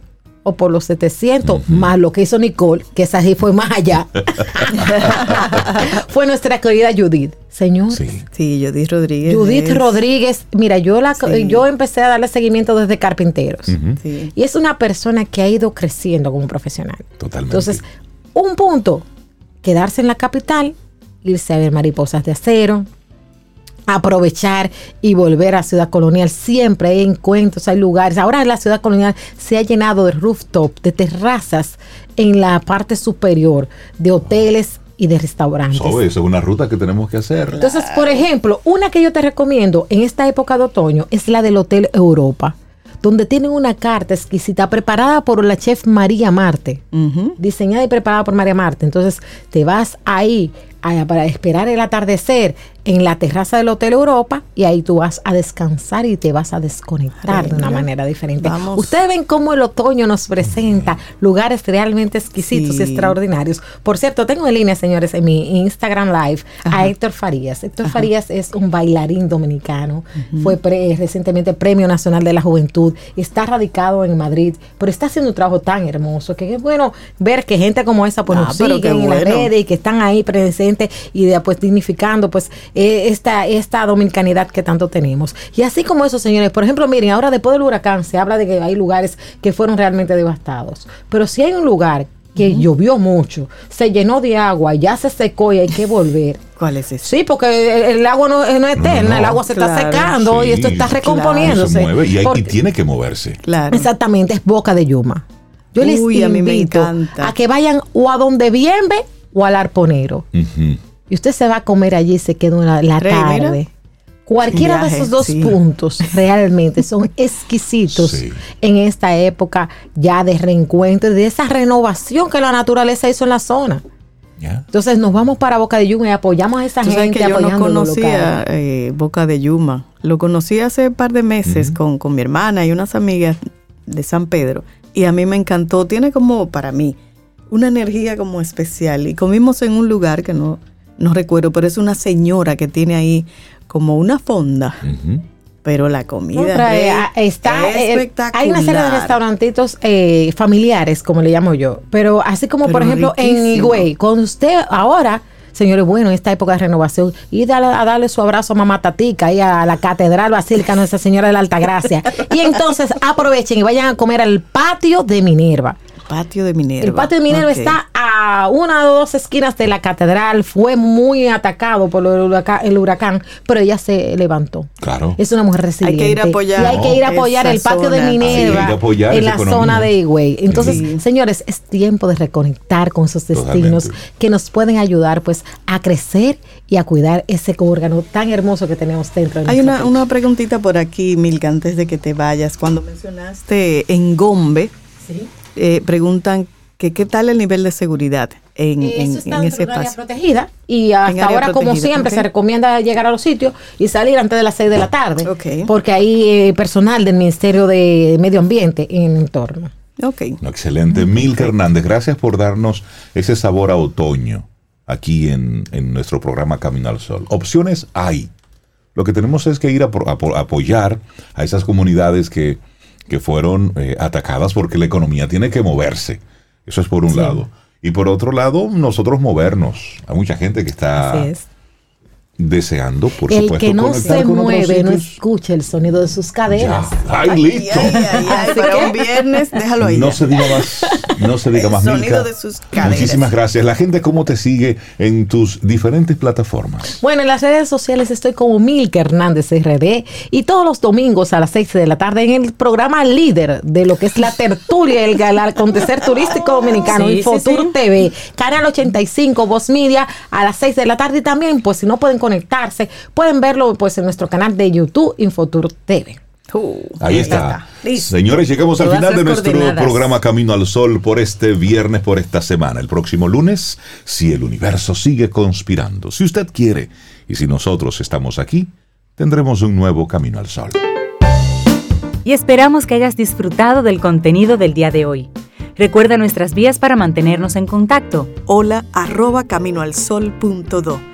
o por los 700, más lo que hizo Nicole, que esa sí fue más allá. <laughs> fue nuestra querida Judith. Señor, Sí. Sí, Judith Rodríguez. Judith es- Rodríguez, mira, yo la Sí. yo empecé a darle seguimiento desde Carpinteros. Sí. Y es una persona que ha ido creciendo como profesional. Totalmente. Entonces, un punto, quedarse en la capital, irse a ver mariposas de acero, aprovechar y volver a Ciudad Colonial. Siempre hay encuentros, hay lugares. Ahora la Ciudad Colonial se ha llenado de rooftop, de terrazas en la parte superior, de hoteles y de restaurantes. Eso es una ruta que tenemos que hacer. Entonces, por ejemplo, una que yo te recomiendo en esta época de otoño es la del Hotel Europa, donde tienen una carta exquisita preparada por la chef María Marte, diseñada y preparada por María Marte. Entonces, te vas ahí a- para esperar el atardecer en la terraza del Hotel Europa y ahí tú vas a descansar y te vas a desconectar Ay, de una mira. manera diferente. Vamos. Ustedes ven cómo el otoño nos presenta lugares realmente exquisitos Sí. y extraordinarios. Por cierto, tengo en línea, señores, en mi Instagram Live a Héctor Farías. Héctor Farías es un bailarín dominicano. Fue pre- recientemente Premio Nacional de la Juventud. Está radicado en Madrid, pero está haciendo un trabajo tan hermoso que es bueno ver que gente como esa pues Ah, nos siguen en las bueno. redes y que están ahí presentes y de, pues dignificando pues eh, esta, esta dominicanidad que tanto tenemos. Y así como eso, señores, por ejemplo, miren, ahora después del huracán se habla de que hay lugares que fueron realmente devastados. Pero si hay un lugar que llovió mucho, se llenó de agua, ya se secó y hay que volver. <laughs> ¿Cuál es ese? Sí, porque el, el agua no, no es eterna, no, el agua se está secando y esto está claro, recomponiéndose. Se mueve y, hay- y Porque- tiene que moverse. Claro. Exactamente, es Boca de Yuma. Yo les Uy, a mí me invito encanta. a que vayan o a donde Bienve o al Arponero. Y usted se va a comer allí y se queda una, la Rey, mira. tarde. Cualquiera de esos dos sí. puntos <laughs> realmente son exquisitos Sí. en esta época ya de reencuentro, de esa renovación que la naturaleza hizo en la zona. Entonces nos vamos para Boca de Yuma y apoyamos a esa Tú sabes gente que yo no conocía eh, Boca de Yuma. Lo conocí hace un par de meses con, con mi hermana y unas amigas de San Pedro. Y a mí me encantó. Tiene como, para mí, una energía como especial. Y comimos en un lugar que no, no recuerdo, pero es una señora que tiene ahí como una fonda. Pero la No, comida eh, ah, está, es eh, espectacular. hay una serie de restaurantitos eh, familiares, como le llamo yo. Pero así como, por ejemplo, en. Higüey, con usted ahora, señores, bueno, en esta época de renovación, y dale- a darle su abrazo a mamá Tatica y a la Catedral Basílica Nuestra Señora de la Altagracia. <laughs> y entonces aprovechen y vayan a comer al patio de Minerva. Patio de Minerva. El patio de Minerva está a una o dos esquinas de la catedral. Fue muy atacado por el huracán, el huracán, pero ella se levantó. Claro. Es una mujer resiliente. Hay que ir a apoyar Y hay que ir a apoyar el patio de zona. Sí, Minerva que apoyar en la economía. zona de Higüey. Entonces, Sí. señores, es tiempo de reconectar con esos destinos Totalmente. que nos pueden ayudar pues a crecer y a cuidar ese órgano tan hermoso que tenemos dentro de Hay una, una preguntita por aquí, Milka, antes de que te vayas. Cuando mencionaste en Gombe, eh, preguntan que qué tal el nivel de seguridad en, en- Eso está en ese de un área espacio. protegida y hasta ahora, como siempre, se recomienda llegar a los sitios y salir antes de las 6 de la tarde, porque hay eh, personal del Ministerio de Medio Ambiente en el entorno. Ok. No, excelente. Milka Hernández, gracias por darnos ese sabor a otoño aquí en, en nuestro programa Camino al Sol. Opciones hay. Lo que tenemos es que ir a, a po- apoyar a esas comunidades que, que fueron eh, atacadas porque la economía tiene que moverse. Eso es por un lado. Y por otro lado, nosotros movernos. Hay mucha gente que está es. Deseando, por el supuesto, que no se mueve no escucha el sonido de sus caderas. Ya. ¡Ay, listo! Ay, ay, ay, para un viernes, déjalo ahí. No se diga más, no se diga El más, sonido Milka. de sus caderas. Muchísimas gracias. La gente, ¿cómo te sigue en tus diferentes plataformas? Bueno, en las redes sociales estoy como Milka Hernández RD y todos los domingos a las 6 de la tarde en el programa líder de lo que es la tertulia, el, el acontecer turístico dominicano, Sí, sí, Infotur sí. TV, Canal 85, Voz Media a las 6 de la tarde y también, pues si no pueden conectarse, pueden verlo pues en nuestro canal de YouTube, Infotur TV. Uh, Ahí está. Señores, llegamos al final de nuestro programa Camino al Sol por este viernes, por esta semana. El próximo lunes, si el universo sigue conspirando, si usted quiere y si nosotros estamos aquí, tendremos un nuevo Camino al Sol. Y esperamos que hayas disfrutado del contenido del día de hoy. Recuerda nuestras vías para mantenernos en contacto. Hola arroba caminoalsol.do.